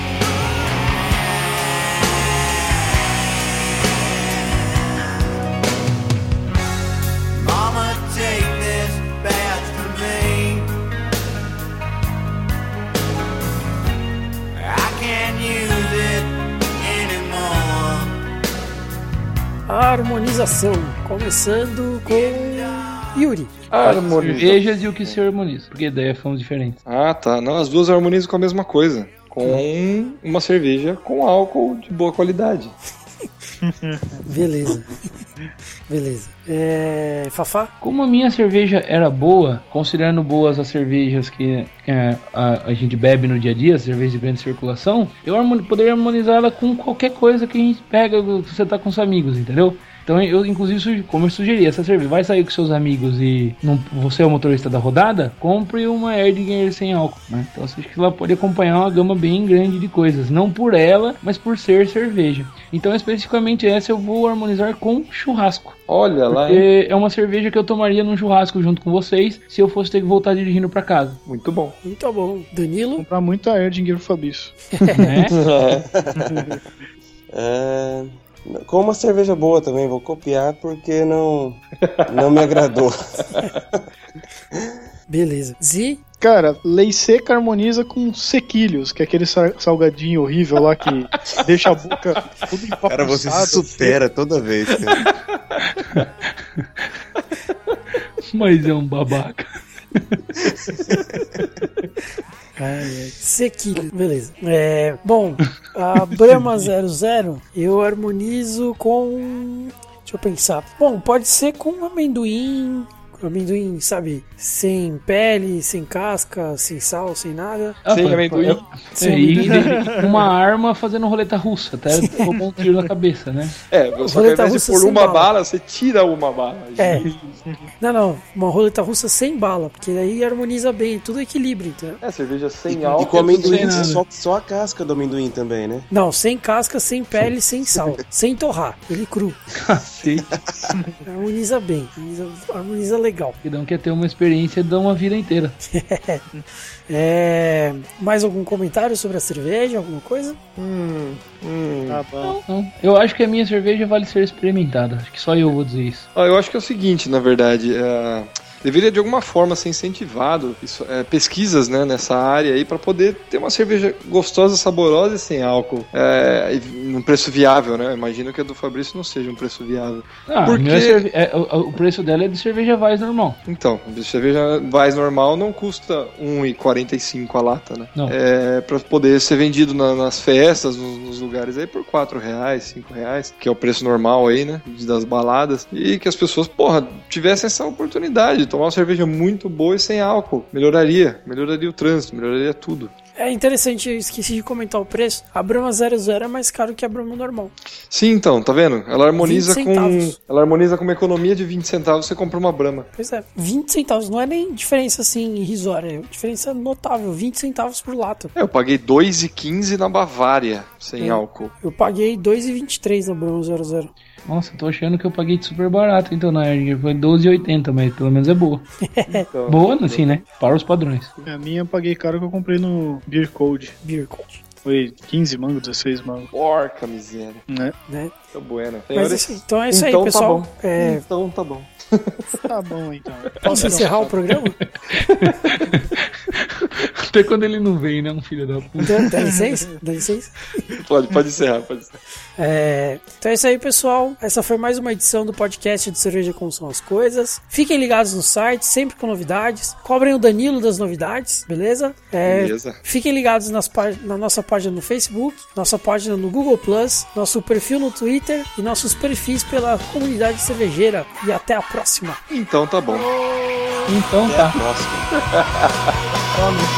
Harmonização, começando com Yuri. Harmoniza. Cervejas e o que se harmoniza. Porque daí são diferentes. Ah, tá. Não, as duas harmonizam com a mesma coisa. Com uma cerveja com álcool de boa qualidade. Beleza. Beleza. É, Fafá? Como a minha cerveja era boa, considerando boas as cervejas que é, a, a gente bebe no dia a dia, cerveja de grande circulação, eu harmoni- poderia harmonizar ela com qualquer coisa que a gente pega quando você tá com seus amigos, entendeu? Então eu, inclusive, como eu sugeri, essa cerveja vai sair com seus amigos e não, você é o motorista da rodada, compre uma Erdinger sem álcool, né? Então você acha que ela pode acompanhar uma gama bem grande de coisas, não por ela, mas por ser cerveja. Então especificamente essa eu vou harmonizar com churrasco. Olha lá, hein? É uma cerveja que eu tomaria num churrasco junto com vocês se eu fosse ter que voltar dirigindo pra casa. Muito bom. Muito bom. Danilo? Comprar muito a Erdinger Fabiço. Né? É, com uma cerveja boa também, vou copiar porque não, não me agradou. Beleza. Zi? Cara, lei seca harmoniza com sequilhos, que é aquele sa- salgadinho horrível lá que deixa a boca tudo empapuçada. Cara, você se supera toda vez. Cara. Mas é um babaca. Ai. Sequilho, beleza. É, bom, a Brahma 00 eu harmonizo com. Deixa eu pensar. Bom, pode ser com amendoim. Amendoim, sabe? Sem pele, sem casca, sem sal, sem nada. Sem foi- amendoim. é- Sem é, e amendoim. e uma arma fazendo roleta russa, até tomou um tiro na cabeça, né? É, que ao de pôr sem uma bala. bala, você tira uma bala. É. Não, não. Uma roleta russa sem bala, porque aí harmoniza bem, tudo é equilíbrio, entendeu? É, cerveja sem E, álcool. e com amendoim, sem você só a casca do amendoim também, né? Não, sem casca, sem pele, sem sal. sem torrar. Ele cru. Cacete. Harmoniza bem. Harmoniza, harmoniza legal. Cada um quer ter uma experiência de uma vida inteira. É, mais algum comentário sobre a cerveja? Alguma coisa? Hum, hum. Tá bom. Então, eu acho que a minha cerveja vale ser experimentada. Acho que só eu vou dizer isso. Ah, eu acho que é o seguinte, na verdade, é, deveria de alguma forma ser incentivado isso, é, pesquisas né, nessa área aí para poder ter uma cerveja gostosa, saborosa e sem álcool, é, num preço viável, né? Imagino que a do Fabrício não seja um preço viável. Ah, Por a minha quê? cerve- é, o, o preço dela é de cerveja Weiss normal. Então, a cerveja mais normal não custa R$ 1,45 a lata, né? Não. É, para poder ser vendido na- nas festas, nos, nos lugares aí por R$ reais, cinco reais, que é o preço normal aí, né? Das baladas. E que as pessoas, porra, tivessem essa oportunidade de tomar uma cerveja muito boa e sem álcool. Melhoraria, melhoraria o trânsito, melhoraria tudo. É interessante, eu esqueci de comentar o preço. A Brahma 00 é mais caro que a Brahma normal. Sim, então, tá vendo? Ela harmoniza 20 com. Ela harmoniza com uma economia de 20 centavos você compra uma Brahma. Pois é, 20 centavos. Não é nem diferença assim irrisória, é diferença notável. 20 centavos por lata. É, eu paguei 2,15 na Bavária, sem É. álcool. Eu paguei 2,23 na Brahma 00. Nossa, tô achando que eu paguei de super barato, então na Erdinger foi 12,80, mas pelo menos é boa. Então, Boa, assim, né? Para os padrões. A minha eu paguei caro que eu comprei no Beer Code. Beer Code, Foi 15 mangos, 16 mangos. Porca miséria. Né? né? Tá bueno. Mas Senhores, assim, então é isso então aí, tá pessoal. bom. É, Então tá bom. Tá bom então. posso encerrar o programa? Até quando ele não vem, né? Um filho da puta. Dá, dá licença? Dá licença? Pode, pode encerrar, pode encerrar. É, então é isso aí, pessoal. Essa foi mais uma edição do podcast de Cerveja Como São as Coisas. Fiquem ligados no site, sempre com novidades. Cobrem o Danilo das novidades, beleza? É, Beleza. Fiquem ligados nas na nossa página no Facebook, nossa página no Google Plus, nosso perfil no Twitter e nossos perfis pela comunidade cervejeira. E até a próxima. Então tá bom. Então tá. Knock, knock,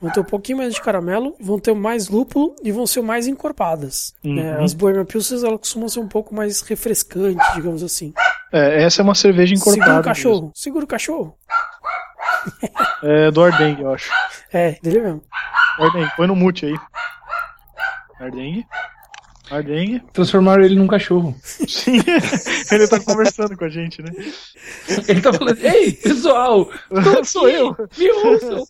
vão ter um pouquinho mais de caramelo, vão ter mais lúpulo e vão ser mais encorpadas. Uhum. né? As Bohemian Pilsens elas costumam ser um pouco mais refrescantes, digamos assim. É, essa é uma cerveja encorpada. Segura o cachorro, segura o cachorro. mesmo. É do Ardengue, eu acho. É, dele mesmo. Ardengue, põe no mute aí. Ardengue. Ardengue. Transformaram ele num cachorro. Sim, ele tá conversando com a gente, né? Ele tá falando, ei, pessoal, tô Sou eu. Me ouçam.